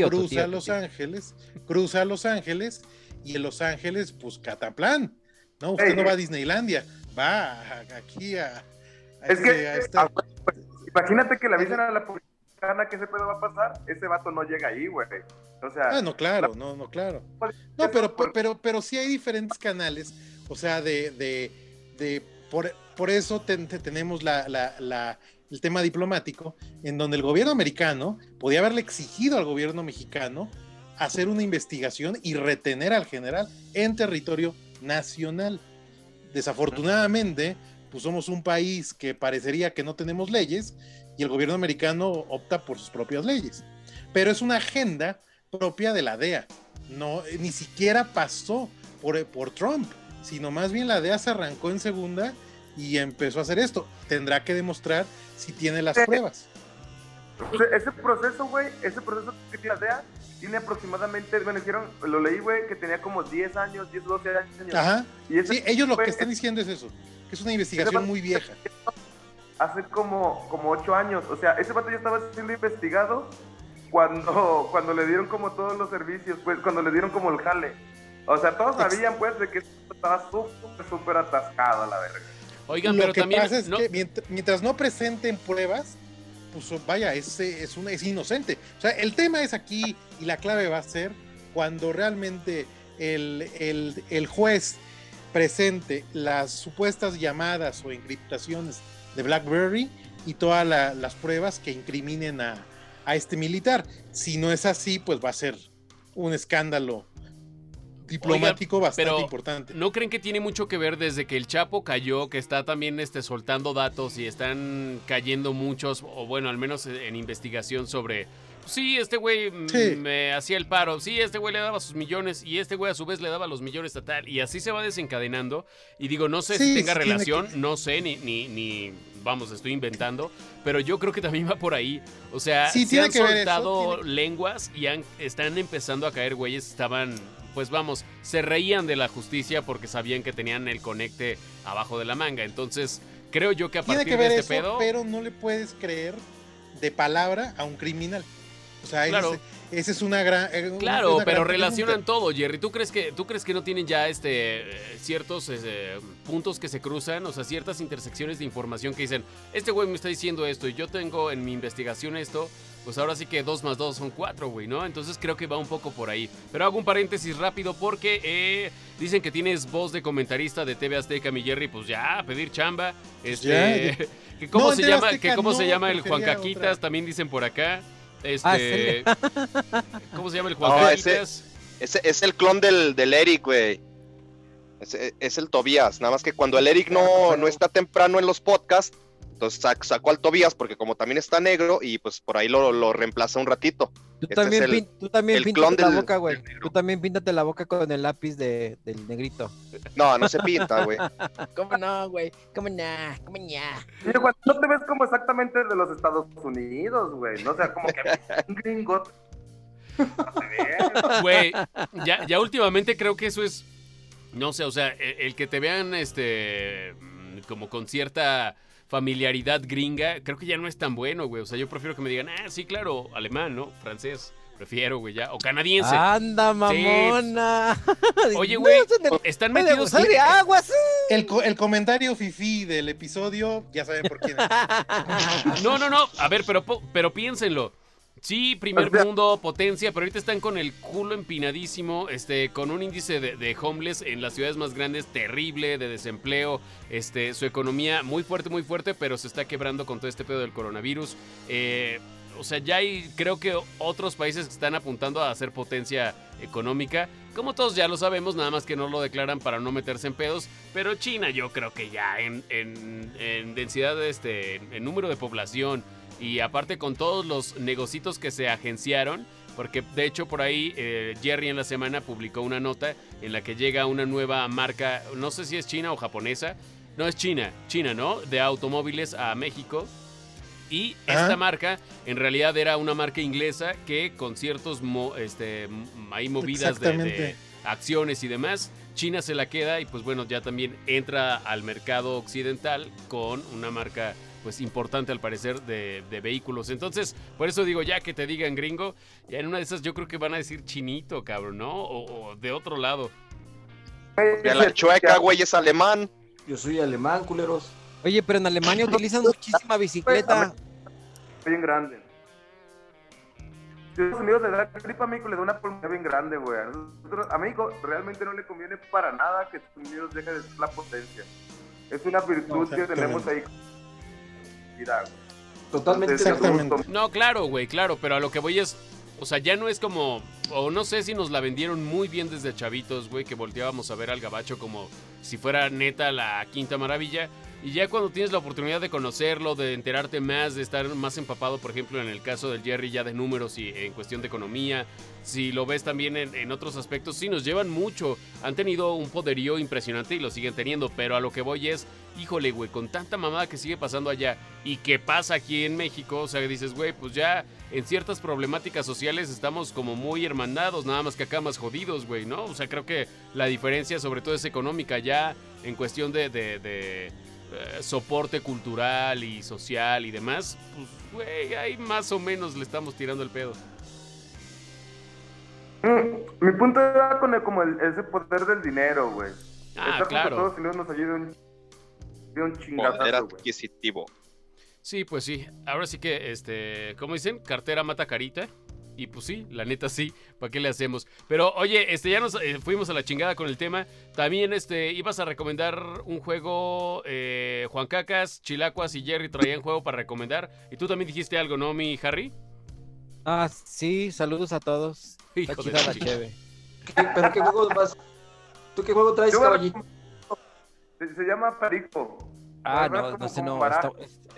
cruza a Los Ángeles, cruza a Los Ángeles y en Los Ángeles, pues Cataplán. No, usted no va a Disneylandia, va aquí a. es que, ah, pues, imagínate que le avisan a la policía que ese pedo va a pasar, ese vato no llega ahí, güey. O sea. Ah, no, claro, no, no, claro. No, pero, pero, pero sí hay diferentes canales, o sea, de, de, de por, por eso tenemos la, la, el tema diplomático, en donde el gobierno americano podía haberle exigido al gobierno mexicano hacer una investigación y retener al general en territorio nacional. Desafortunadamente, pues somos un país que parecería que no tenemos leyes y el gobierno americano opta por sus propias leyes. Pero es una agenda propia de la DEA. No, ni siquiera pasó por, por Trump, sino más bien la DEA se arrancó en segunda y empezó a hacer esto. Tendrá que demostrar si tiene las pruebas. Ese proceso, güey, ese proceso que tiene la DEA tiene aproximadamente, me dijeron, lo leí, güey, que tenía como 10 años, 10, 12 años. Ajá. Y sí, ellos lo que están diciendo es eso, que es una investigación muy vieja hace como, como ocho años. O sea, ese vato ya estaba siendo investigado cuando, cuando le dieron como todos los servicios, pues cuando le dieron como el jale. O sea, todos sabían pues de que estaba súper, súper atascado a la verga. Oigan, Lo pero que también... Pasa es que mientras, no presenten pruebas, pues vaya, es, es, un, es inocente. O sea, el tema es aquí y la clave va a ser cuando realmente el, el, el juez presente las supuestas llamadas o encriptaciones de BlackBerry y todas las pruebas que incriminen a, este militar. Si no es así, pues va a ser un escándalo diplomático bastante importante. ¿No creen que tiene mucho que ver desde que el Chapo cayó, que está también este, soltando datos y están cayendo muchos, o bueno, al menos en investigación sobre sí, este güey me hacía el paro, sí, este güey le daba sus millones y este güey a su vez le daba los millones a tal y así se va desencadenando y digo, no sé si tenga relación, no sé, ni, ni, ni, vamos, estoy inventando, pero yo creo que también va por ahí, o sea, se han soltado lenguas y están empezando a caer güeyes, estaban pues vamos, se reían de la justicia porque sabían que tenían el conecte abajo de la manga. Entonces, creo yo que a partir de este pedo. Pero no le puedes creer de palabra a un criminal. O sea, claro. esa es una gran. Eh, claro, pero relacionan todo, Jerry. ¿Tú crees que, tú crees que no tienen ya este ciertos este, puntos que se cruzan? O sea, ciertas intersecciones de información que dicen, este güey me está diciendo esto y yo tengo en mi investigación esto. Pues ahora sí que dos más dos son cuatro, güey, ¿no? Entonces creo que va un poco por ahí. Pero hago un paréntesis rápido porque eh, dicen que tienes voz de comentarista de TV Azteca, mi Jerry. Pues ya, pedir chamba. Pues este, ¿Cómo, se, llama, que cómo se llama el Juan Caquitas? También dicen por acá. Este. Ah, ¿Cómo se llama el Juan ese, es el clon del, del Eric, güey. Es, el Tobías. Nada más que cuando el Eric no, no está temprano en los podcasts, entonces sacó al Tobías porque como también está negro y pues por ahí lo, lo reemplaza un ratito. Tú este también, el, tú también píntate la boca, güey. Tú también píntate la boca con el lápiz de, del negrito. No, no se pinta, güey. ¿Cómo no, güey? ¿Cómo no? ¿Cómo no? no te ves como exactamente de los Estados Unidos, güey. No o sea, como que un gringo. Güey, ya, ya últimamente creo que eso es. No sé, o sea, el, el que te vean este. como con cierta familiaridad gringa, creo que ya no es tan bueno, güey. O sea, yo prefiero que me digan, ah, sí, claro, alemán, ¿no? Francés. Prefiero, güey, ya. O canadiense. Anda, mamona. Oye, güey, están metidos. De agua, sí. el, el, comentario fifi del episodio, ya saben por quién es. No, no, no. A ver, pero, pero piénsenlo. Sí, primer mundo, potencia, pero ahorita están con el culo empinadísimo, este, con un índice de, homeless en las ciudades más grandes terrible, de desempleo, este, su economía muy fuerte, muy fuerte, pero se está quebrando con todo este pedo del coronavirus. Eh, o sea, ya hay, creo que otros países que están apuntando a hacer potencia económica. Como todos ya lo sabemos, nada más que no lo declaran para no meterse en pedos. Pero China yo creo que ya en, en, en densidad, este, en número de población, y aparte con todos los negocios que se agenciaron, porque de hecho por ahí eh, Jerry en la semana publicó una nota en la que llega una nueva marca, no sé si es china o japonesa, no es China, China, ¿no? De automóviles a México. Y esta marca en realidad era una marca inglesa que con ciertos este, hay movidas de, acciones y demás, China se la queda y pues bueno, ya también entra al mercado occidental con una marca pues importante al parecer de, vehículos. Entonces, por eso digo, ya que te digan gringo, ya en una de esas yo creo que van a decir chinito, cabrón, ¿no? O, de otro lado. Ya la chueca, güey, es alemán. Yo soy alemán, culeros. Oye, pero en Alemania utilizan muchísima bicicleta. Bien grande. Si Estados Unidos le da gripa a México, le da una pulmonía bien grande, güey. A México realmente no le conviene para nada que Estados Unidos deje de ser la potencia. Es una virtud que tenemos ahí Totalmente. No, claro, güey, claro, pero a lo que voy es, o sea, ya no es como, o no sé si nos la vendieron muy bien desde chavitos, güey, que volteábamos a ver al gabacho como si fuera neta la quinta maravilla. Y ya cuando tienes la oportunidad de conocerlo, de enterarte más, de estar más empapado, por ejemplo, en el caso del Jerry ya de números y en cuestión de economía, si lo ves también en, otros aspectos, sí nos llevan mucho. Han tenido un poderío impresionante y lo siguen teniendo, pero a lo que voy es, híjole, güey, con tanta mamada que sigue pasando allá y que pasa aquí en México, o sea, dices, güey, pues ya en ciertas problemáticas sociales estamos como muy hermandados, nada más que acá más jodidos, güey, ¿no? O sea, creo que la diferencia sobre todo es económica, ya en cuestión de eh, soporte cultural y social y demás, pues, güey, ahí más o menos le estamos tirando el pedo. Mm, mi punto era con el, como el, ese poder del dinero, güey. Ah, claro. Todos Unidos nos ayuda un, un Poder adquisitivo. Sí, pues sí. Ahora sí que, este, ¿cómo dicen? Cartera mata carita. Y pues sí, la neta sí, ¿para qué le hacemos? Pero oye, este ya nos eh, fuimos a la chingada con el tema. También este ibas a recomendar un juego eh, Juan Cacas, Chilacuas y Jerry traían juego para recomendar y tú también dijiste algo, ¿no, mi Harry? Ah, sí, saludos a todos. Hijo de la cheve. ¿Pero qué juego vas? ¿Tú qué juego traes, caballito? Se, llama Perico. Ah, no, no sé, no, está,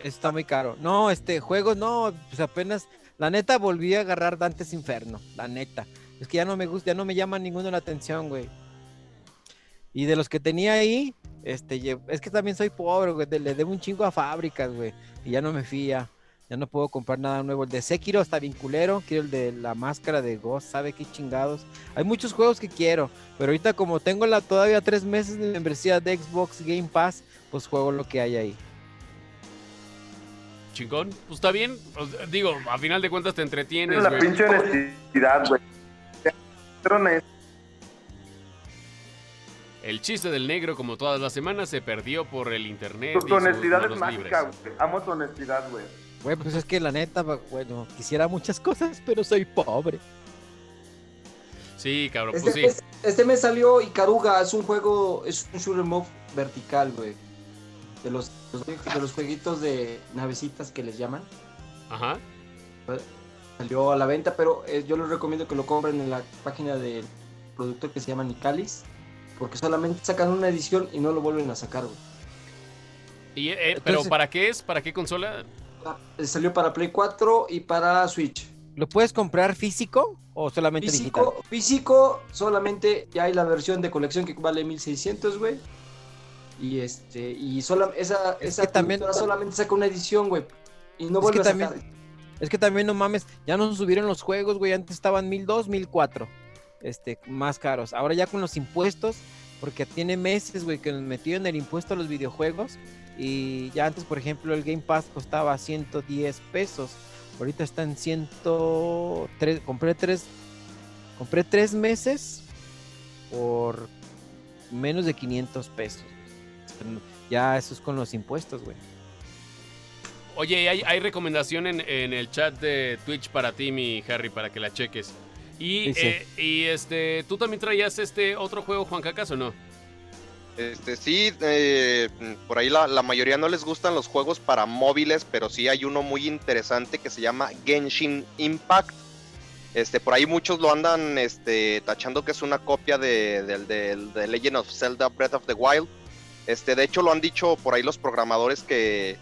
está, muy caro. No, este juego, no, pues apenas la neta volví a agarrar Dantes Inferno, la neta. Es que ya no me gusta, ya no me llama ninguno la atención, güey. Y de los que tenía ahí, este, es que también soy pobre, güey, le debo un chingo a fábricas, güey. Y ya no me fía, ya no puedo comprar nada nuevo. El de Sekiro está vinculero, quiero el de la máscara de Ghost, sabe qué chingados. Hay muchos juegos que quiero, pero ahorita como tengo la todavía tres meses de membresía de Xbox Game Pass, pues juego lo que hay ahí chingón. Pues está bien. Digo, a final de cuentas te entretienes, La pinche honestidad, güey. El chiste del negro, como todas las semanas, se perdió por el internet. Tu, honestidad es mágica, güey. Amo tu honestidad, güey. Güey, pues es que la neta, bueno, quisiera muchas cosas, pero soy pobre. Sí, cabrón, este, pues sí. Este, este mes salió Icaruga, es un juego, es un shooter move vertical, güey de los, de los jueguitos de navecitas que les llaman. Ajá. Salió a la venta, pero eh, yo les recomiendo que lo compren en la página del productor que se llama Nicalis, porque solamente sacan una edición y no lo vuelven a sacar, ¿Y, eh, ¿Pero para qué es? ¿Para qué consola? Ah, salió para Play 4 y para Switch. ¿Lo puedes comprar físico o solamente físico, digital? Físico, solamente ya hay la versión de colección que vale 1600, güey. Y este, y sola, esa, esa también, solamente saca una edición, güey. Y no vuelve a sacar. Es que también no mames, ya no subieron los juegos, güey. Antes estaban 1002, 1004. Este, más caros. Ahora ya con los impuestos, porque tiene meses, güey, que nos metieron el impuesto a los videojuegos. Y ya antes, por ejemplo, el Game Pass costaba 110 pesos. Ahorita está en 103. Compré tres. Compré tres meses por menos de 500 pesos. Ya eso es con los impuestos, güey. Oye, hay, recomendación en, el chat de Twitch para ti, mi Harry, para que la cheques. Y, eh, y este, ¿tú también traías este otro juego, Juan Cacas, o no? Este, sí, eh, por ahí la, la, mayoría no les gustan los juegos para móviles, pero sí hay uno muy interesante que se llama Genshin Impact. Este, por ahí muchos lo andan este, tachando que es una copia de, de Legend of Zelda Breath of the Wild. Este, de hecho, lo han dicho por ahí los programadores que,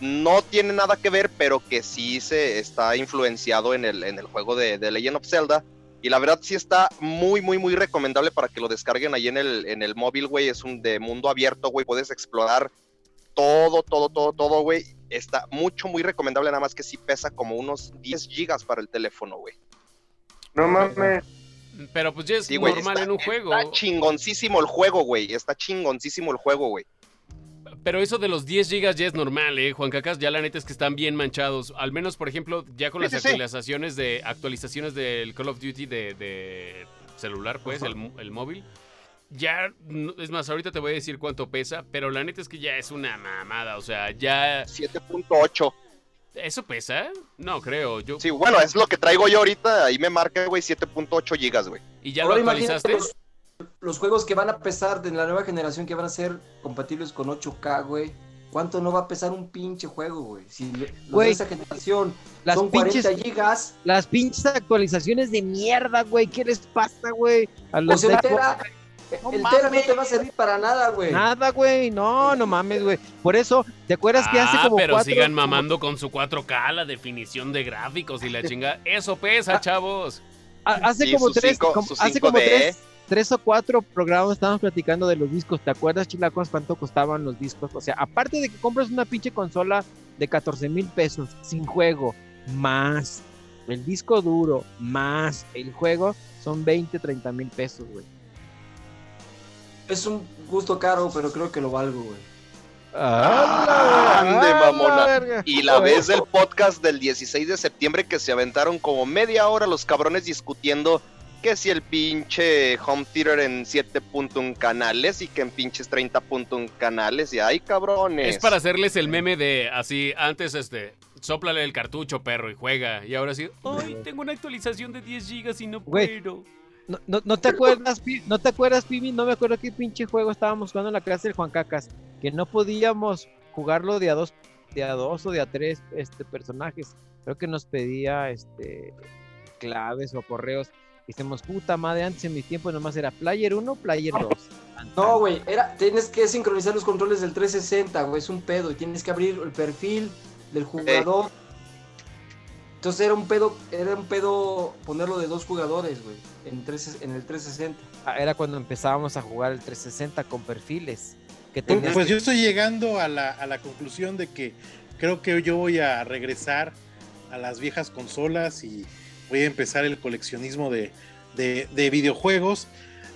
no tiene nada que ver, pero que sí se está influenciado en el, en el juego de, de Legend of Zelda. Y la verdad sí está muy, muy, muy recomendable para que lo descarguen ahí en el, en el móvil, güey. Es un de mundo abierto, güey. Puedes explorar todo, todo, todo, todo, güey. Está mucho, muy recomendable, nada más que sí pesa como unos 10 gigas para el teléfono, güey. No mames. Pero pues ya es normal en un juego. Está chingoncísimo el juego, güey. Está chingoncísimo el juego, güey. Pero eso de los 10 gigas ya es normal, ¿eh? Juan Cacas, ya la neta es que están bien manchados. Al menos, por ejemplo, ya con las actualizaciones de actualizaciones del Call of Duty de, celular, pues, el, el, móvil. Ya, es más, ahorita te voy a decir cuánto pesa, pero la neta es que ya es una mamada, o sea, ya... 7.8. ¿Eso pesa? No, creo. Yo... Sí, bueno, es lo que traigo yo ahorita. Ahí me marca, güey, 7.8 gigas, güey. ¿Y ya lo actualizaste? los juegos que van a pesar de la nueva generación que van a ser compatibles con 8K, güey. ¿Cuánto no va a pesar un pinche juego, güey? Si de esa generación las son pinches, 40 gigas. Las pinches actualizaciones de mierda, güey. ¿Qué les pasa, güey? A los pues el tera no te va a servir para nada, güey. Nada, güey. No, no mames, güey. Por eso, ¿te acuerdas que hace ah, como pero sigan mamando con su 4K, la definición de gráficos y la chinga. Eso pesa, ah, chavos. Hace como tres, hace como tres tres o cuatro programas estábamos platicando de los discos. ¿Te acuerdas, Chilacos, cuánto costaban los discos? O sea, aparte de que compras una pinche consola de 14 mil pesos sin juego, más el disco duro, más el juego, son 20, 30 mil pesos, güey. Es un gusto caro, pero creo que lo valgo, güey. ¡Ande, mamona! Y la vez del podcast del 16 de septiembre que se aventaron como media hora los cabrones discutiendo que si el pinche home theater en 7.1 canales y que en pinches 30.1 canales y ay cabrones. Es para hacerles el meme de así, antes este, sóplale el cartucho perro y juega y ahora sí, ay, tengo una actualización de 10 gigas y no puedo. No, no, te acuerdas, no te acuerdas, Pibi, no me acuerdo qué pinche juego estábamos jugando en la clase del Juan Cacas, que no podíamos jugarlo de a dos, de a dos o de a tres este, personajes. Creo que nos pedía este claves o correos Dijimos, puta madre, antes en mi tiempo nomás era Player 1, Player 2. No, güey, era, tienes que sincronizar los controles del 360, güey, es un pedo. Y tienes que abrir el perfil del jugador. Entonces era un pedo, era un pedo ponerlo de dos jugadores, güey, en, en el 360. Ah, era cuando empezábamos a jugar el 360 con perfiles. Que pues yo estoy llegando a la, a la conclusión de que creo que yo voy a regresar a las viejas consolas y voy a empezar el coleccionismo de, videojuegos.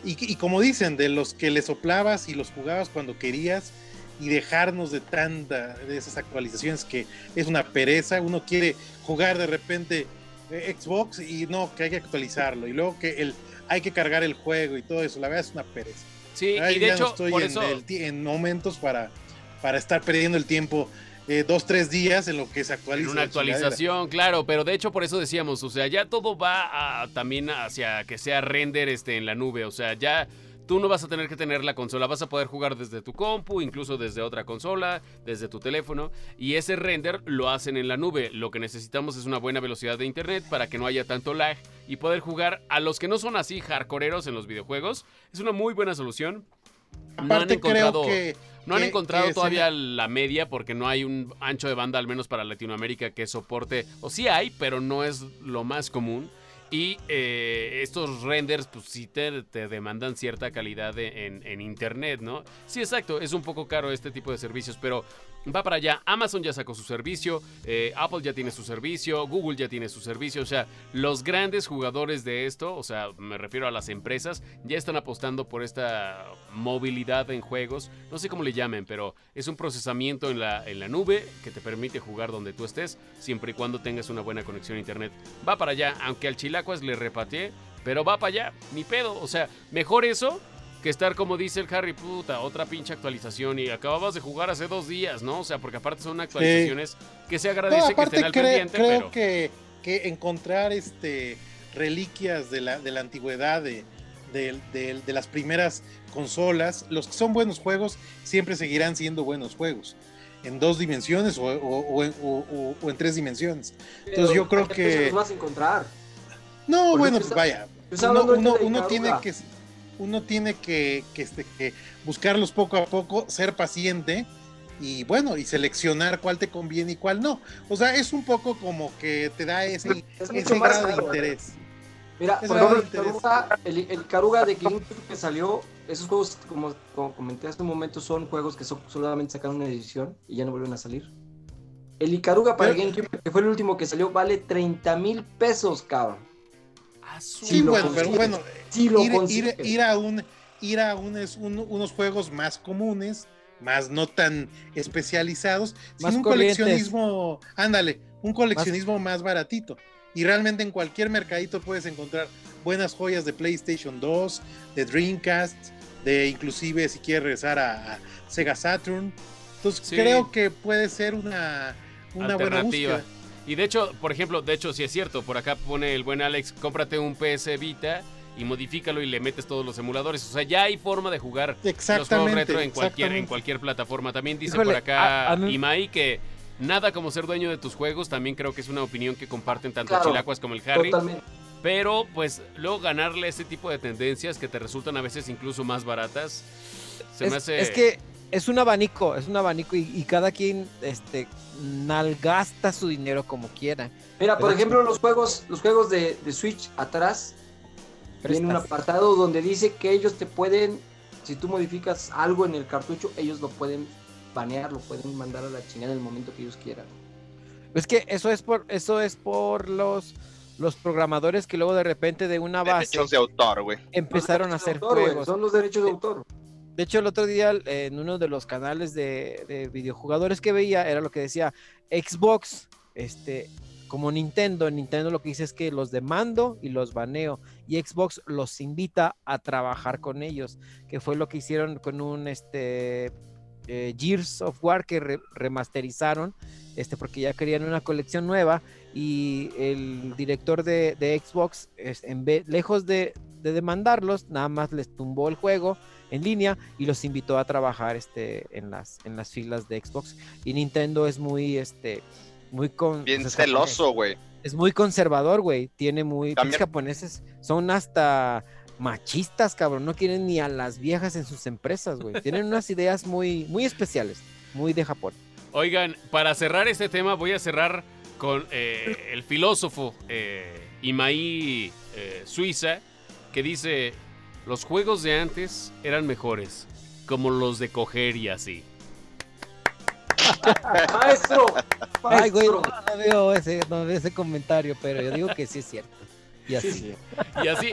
Y, como dicen, de los que le soplabas y los jugabas cuando querías y dejarnos de tanta de esas actualizaciones que es una pereza. Uno quiere jugar de repente eh, Xbox y no, que hay que actualizarlo. Y luego que el, hay que cargar el juego y todo eso. La verdad es una pereza. Sí, y de hecho, estoy en, en, momentos para, para estar perdiendo el tiempo eh, dos, tres días en lo que se actualiza. una actualización, claro, pero de hecho por eso decíamos, o sea, ya todo va también hacia que sea render este, en la nube, o sea, ya tú no vas a tener que tener la consola, vas a poder jugar desde tu compu, incluso desde otra consola, desde tu teléfono, y ese render lo hacen en la nube. Lo que necesitamos es una buena velocidad de internet para que no haya tanto lag y poder jugar a los que no son así hardcoreeros en los videojuegos. Es una muy buena solución. Aparte, creo que no han encontrado todavía la media porque no hay un ancho de banda, al menos para Latinoamérica, que soporte. O sí hay, pero no es lo más común. Y eh, estos renders, pues sí te, demandan cierta calidad en, en, internet, ¿no? Sí, exacto, es un poco caro este tipo de servicios, pero va para allá. Amazon ya sacó su servicio, eh, Apple ya tiene su servicio, Google ya tiene su servicio. O sea, los grandes jugadores de esto, o sea, me refiero a las empresas, ya están apostando por esta movilidad en juegos. No sé cómo le llamen, pero es un procesamiento en la, en la nube que te permite jugar donde tú estés, siempre y cuando tengas una buena conexión a internet. Va para allá, aunque al Chilacuas le repateé, pero va para allá, ni pedo. O sea, mejor eso que estar como dice el Harry, puta, otra pinche actualización y acababas de jugar hace dos días, ¿no? O sea, porque aparte son actualizaciones que se agradece que estén al pendiente. Creo que, que, encontrar este reliquias de la, de la antigüedad de, de, las primeras consolas, los que son buenos juegos siempre seguirán siendo buenos juegos en dos dimensiones o, o, o, en tres dimensiones. Entonces yo creo que... Los vas a encontrar. No, bueno, pues vaya. uno, uno tiene que uno tiene que, este, que, buscarlos poco a poco, ser paciente y bueno, y seleccionar cuál te conviene y cuál no. O sea, es un poco como que te da ese, ese grado de interés. Mira, por ejemplo, el, el, Caruga de GameCube que salió, esos juegos, como, comenté hace un momento, son juegos que solamente sacaron una edición y ya no vuelven a salir. El Icaruga para GameCube, que fue el último que salió, vale 30 mil pesos, cabrón. Sí, bueno, pero bueno, ir, a un, ir a unos juegos más comunes, más no tan especializados, más un coleccionismo, ándale, un coleccionismo más baratito. Y realmente en cualquier mercadito puedes encontrar buenas joyas de PlayStation 2, de Dreamcast, de inclusive si quieres regresar a, Sega Saturn. Entonces creo que puede ser una, una buena búsqueda. Y de hecho, por ejemplo, de hecho, si es cierto, por acá pone el buen Alex, cómprate un PS Vita y modifícalo y le metes todos los emuladores. O sea, ya hay forma de jugar los juegos retro en cualquier, en cualquier plataforma. También dice por acá Imai que Nada como ser dueño de tus juegos, también creo que es una opinión que comparten tanto Chilacuas como el Harry. Pero pues luego ganarle ese tipo de tendencias que te resultan a veces incluso más baratas, se es, me hace... Es que es un abanico, es un abanico y, cada quien este, nalgasta su dinero como quiera. Mira, por ejemplo, los juegos, los juegos de, Switch atrás tienen un apartado donde dice que ellos te pueden, si tú modificas algo en el cartucho, ellos lo pueden banear, lo pueden mandar a la chingada en el momento que ellos quieran. Es que eso es por, eso es por los los programadores que luego de repente de una base derechos de autor, güey. Empezaron a hacer juegos. Son los derechos de autor. De hecho, el otro día en uno de los canales de, de, videojugadores que veía era lo que decía Xbox, este, como Nintendo, Nintendo lo que dice es que los demando y los baneo. Y Xbox los invita a trabajar con ellos, que fue lo que hicieron con un este eh, Gears of War que remasterizaron, este, porque ya querían una colección nueva. Y el director de, Xbox, en lejos de, demandarlos, nada más les tumbó el juego en línea y los invitó a trabajar este, en, las, en las filas de Xbox. Y Nintendo es muy, este, muy con, bien celoso, güey. Es muy conservador, güey. Tiene muy. Los japoneses son hasta machistas, cabrón. No quieren ni a las viejas en sus empresas, güey. Tienen unas ideas muy, muy especiales, muy de Japón. Oigan, para cerrar este tema, voy a cerrar con eh, el filósofo eh, Imai eh, Suiza, que dice: Los juegos de antes eran mejores, como los de coger y así. maestro, Ay, güey, no, veo ese, no veo ese comentario, pero yo digo que sí es cierto. Y así.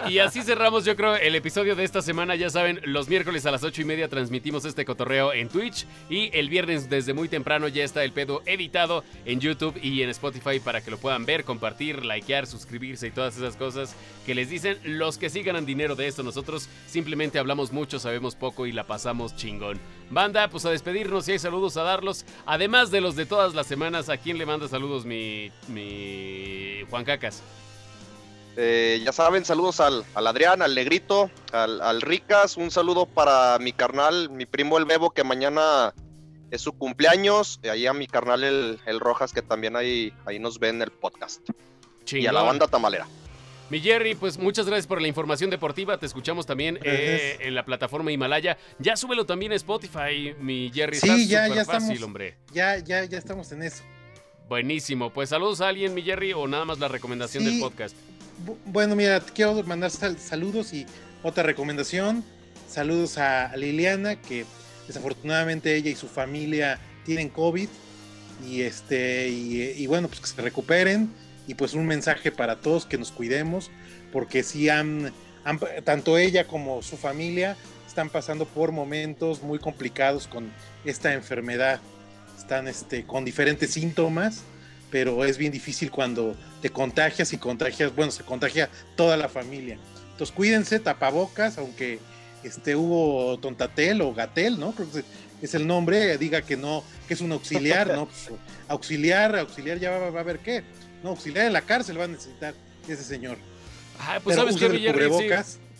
Y así, cerramos, yo creo, el episodio de esta semana. Ya saben, los miércoles a las ocho y media transmitimos este cotorreo en Twitch. Y el viernes desde muy temprano ya está el pedo editado en YouTube y en Spotify para que lo puedan ver, compartir, likear, suscribirse y todas esas cosas que les dicen los que sí ganan dinero de esto. Nosotros simplemente hablamos mucho, sabemos poco y la pasamos chingón. Banda, pues a despedirnos y hay saludos a darlos. Además de los de todas las semanas, ¿a quién le manda saludos mi, mi Juan Cacas? Eh, ya saben, saludos al, Adrián, al Negrito, al, Ricas. Un saludo para mi carnal, mi primo el Bebo, que mañana es su cumpleaños. Y ahí a mi carnal el, Rojas, que también ahí, ahí nos ven en el podcast. Y a la banda tamalera. Mi Jerry, pues muchas gracias por la información deportiva. Te escuchamos también eh, en la plataforma Himalaya. Ya súbelo también a Spotify, mi Jerry. Sí, ya, ya fácil, estamos, hombre. Ya, ya, ya estamos en eso. Buenísimo. Pues saludos a alguien, mi Jerry, o nada más la recomendación del podcast. Bueno, mira, quiero mandar saludos y otra recomendación. Saludos a Liliana, que desafortunadamente ella y su familia tienen COVID. Y este, y, bueno, pues que se recuperen. Y pues un mensaje para todos que nos cuidemos. Porque sí han, tanto ella como su familia están pasando por momentos muy complicados con esta enfermedad. Están este, con diferentes síntomas pero es bien difícil cuando te contagias y contagias, bueno, se contagia toda la familia. Entonces cuídense, tapabocas, aunque este hubo Tontatel o Gatel, ¿no? Creo que es el nombre, diga que no, que es un auxiliar, ¿no? Pues, auxiliar, auxiliar ya va, a ver qué. No, auxiliar en la cárcel va a necesitar ese señor. Ah, pues sabes que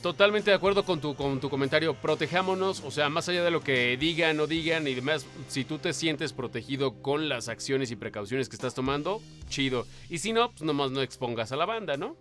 Totalmente de acuerdo con tu, con tu comentario. Protejámonos, o sea, más allá de lo que digan o digan y demás, si tú te sientes protegido con las acciones y precauciones que estás tomando, chido. Y si no, pues nomás no expongas a la banda, ¿no?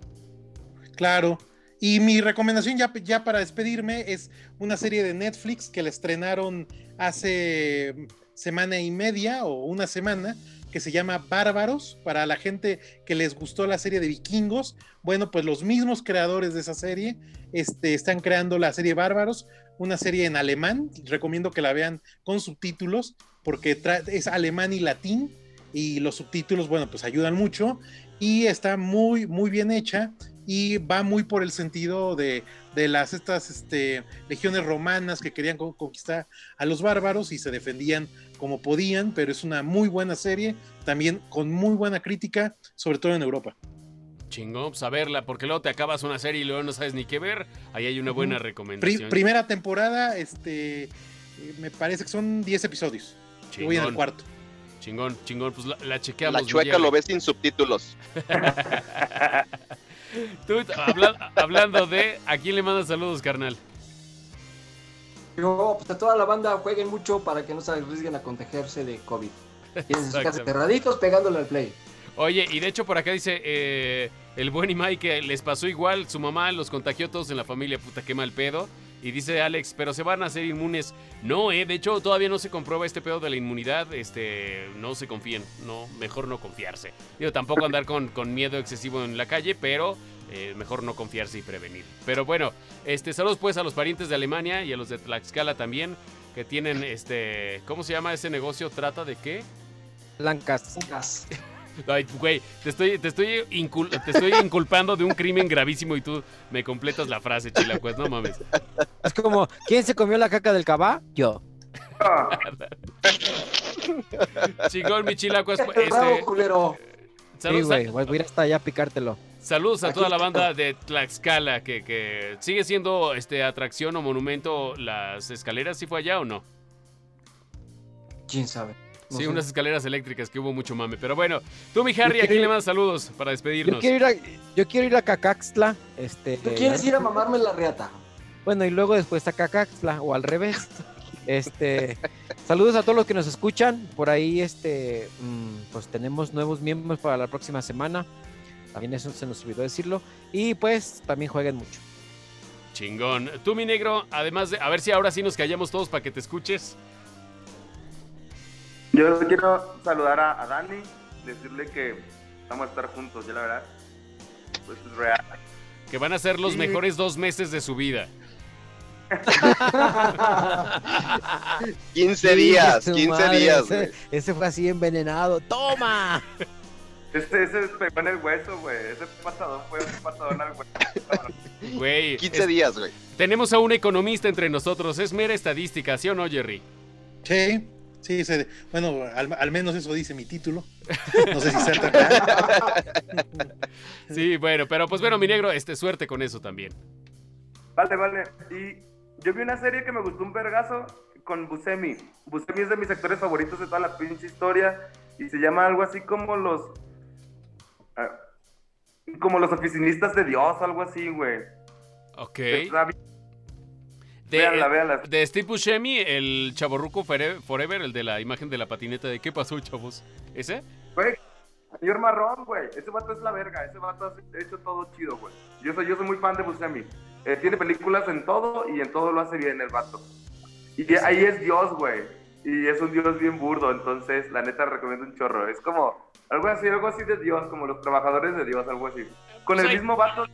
Claro. Y mi recomendación ya, ya para despedirme es una serie de Netflix que la estrenaron hace semana y media o una semana que se llama Bárbaros, para la gente que les gustó la serie de vikingos. Bueno, pues los mismos creadores de esa serie este, están creando la serie Bárbaros, una serie en alemán. Recomiendo que la vean con subtítulos, porque es alemán y latín, y los subtítulos, bueno, pues ayudan mucho. Y está muy, muy bien hecha y va muy por el sentido de, las estas este, legiones romanas que querían conquistar a los bárbaros y se defendían como podían, pero es una muy buena serie, también con muy buena crítica, sobre todo en Europa. Chingón, pues a verla, porque luego te acabas una serie y luego no sabes ni qué ver. Ahí hay una buena recomendación. primera temporada, este, me parece que son 10 episodios. Voy en el cuarto. Chingón, chingón, pues la, chequeamos. La chueca lo ves sin subtítulos. Tú, hablando de, ¿a quién le mandas saludos, carnal? Pues a toda la banda jueguen mucho para que no se arriesguen a contagiarse de COVID. Tienen sus casas cerraditos pegándole al play. Oye, y de hecho por acá dice eh, el buen Imai que les pasó igual, su mamá los contagió todos en la familia, puta, qué mal pedo. Y dice Alex, pero se van a hacer inmunes. No, eh, de hecho todavía no se comprueba este pedo de la inmunidad. Este, no se confíen, no, mejor no confiarse. Digo, tampoco andar con, con miedo excesivo en la calle, pero eh, mejor no confiarse y prevenir. Pero bueno, este, saludos pues a los parientes de Alemania y a los de Tlaxcala también, que tienen este, ¿cómo se llama ese negocio? ¿Trata de qué? Blancas. Blancas. Ay, güey, te estoy, te, estoy te estoy inculpando de un crimen gravísimo y tú me completas la frase, chila, pues no mames. Es como, ¿quién se comió la caca del cabá? Yo. Chingón, mi chilacuas. Este, culero. Sí, güey, voy a ir hasta allá a picártelo. Saludos a toda la banda de Tlaxcala, que, que sigue siendo este atracción o monumento las escaleras, ¿sí fue allá o no? ¿Quién sabe? sí, unas escaleras eléctricas que hubo mucho mame. Pero bueno, tú, mi Harry, aquí le mandas saludos para despedirnos. Yo quiero ir a, yo quiero ir a Cacaxtla. Este, ¿Tú quieres ir a mamarme la reata? Bueno, y luego después a Cacaxtla, o al revés. Este, saludos a todos los que nos escuchan. Por ahí, este, mm, pues tenemos nuevos miembros para la próxima semana. También eso se nos olvidó decirlo. Y pues también jueguen mucho. Chingón. Tú, mi negro, además de. A ver si ahora sí nos callamos todos para que te escuches. Yo quiero saludar a, Dani, decirle que vamos a estar juntos, ya la verdad. Pues es real. Que van a ser los mejores dos meses de su vida. 15 días, 15 días. Ese, fue así envenenado. ¡Toma! Ese, ese pegó en el hueso, güey. Ese pasador fue un pasador al hueso. Güey. 15 días, güey. Tenemos a un economista entre nosotros. Es mera estadística, ¿sí o no, Jerry? Sí. Sí, bueno, al, menos eso dice mi título. No sé si sea Sí, bueno, pero pues bueno, mi negro, este, suerte con eso también. Vale, vale. Y yo vi una serie que me gustó un vergazo con Busemi. Busemi es de mis actores favoritos de toda la pinche historia y se llama algo así como los... Como los oficinistas de Dios, algo así, güey. Ok. De, Steve Buscemi, el chaborruco Forever, el de la imagen de la patineta de ¿Qué pasó, chavos? ¿Ese? Güey, señor Marrón, güey. Ese vato es la verga. Ese vato ha hecho todo chido, güey. Yo soy, yo soy muy fan de Buscemi. Eh, tiene películas en todo y en todo lo hace bien el vato. Y ahí es Dios, güey. Y es un Dios bien burdo. Entonces, la neta, recomiendo un chorro. Es como algo así, algo así de Dios, como los trabajadores de Dios, algo así. Con el mismo vato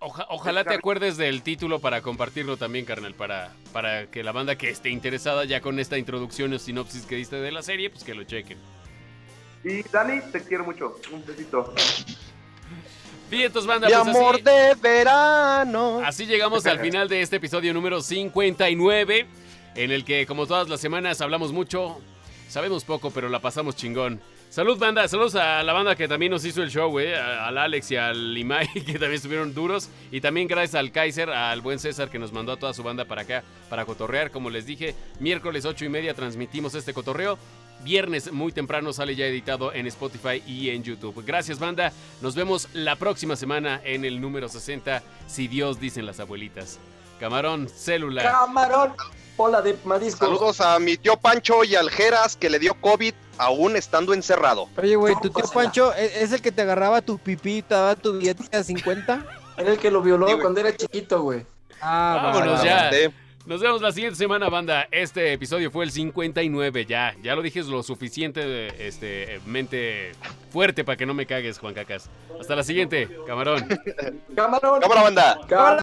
ojalá te acuerdes del título para compartirlo también, carnal, para, para que la banda que esté interesada ya con esta introducción o sinopsis que diste de la serie, pues que lo chequen. Y Dani, te quiero mucho. Un besito. Vientos, banda. Mi pues amor de verano. Así llegamos al final de este episodio número 59, en el que, como todas las semanas, hablamos mucho, sabemos poco, pero la pasamos chingón. Salud, banda. Saludos a la banda que también nos hizo el show, güey. Al Alex y al Imai, que también estuvieron duros. Y también gracias al Kaiser, al buen César, que nos mandó a toda su banda para acá, para cotorrear. Como les dije, miércoles 8 y media transmitimos este cotorreo. Viernes muy temprano sale ya editado en Spotify y en YouTube. Gracias, banda. Nos vemos la próxima semana en el número 60, si Dios dicen las abuelitas. Camarón, célula. Camarón, hola de marisco. Saludos a mi tío Pancho y Aljeras, que le dio COVID aún estando encerrado. Oye, güey, tu tío Pancho ¿e-, es el que te agarraba tu pipí, te daba tu billetita 50. Era el que lo violó cuando era chiquito, güey. Ah, vámonos ya. Nos vemos la siguiente semana, banda. Este episodio fue el 59 ya. Ya lo dije lo suficiente este, mente fuerte para que no me cagues, Juan Cacas. Hasta la siguiente, camarón. Camarón. Cámara, banda. Camarón.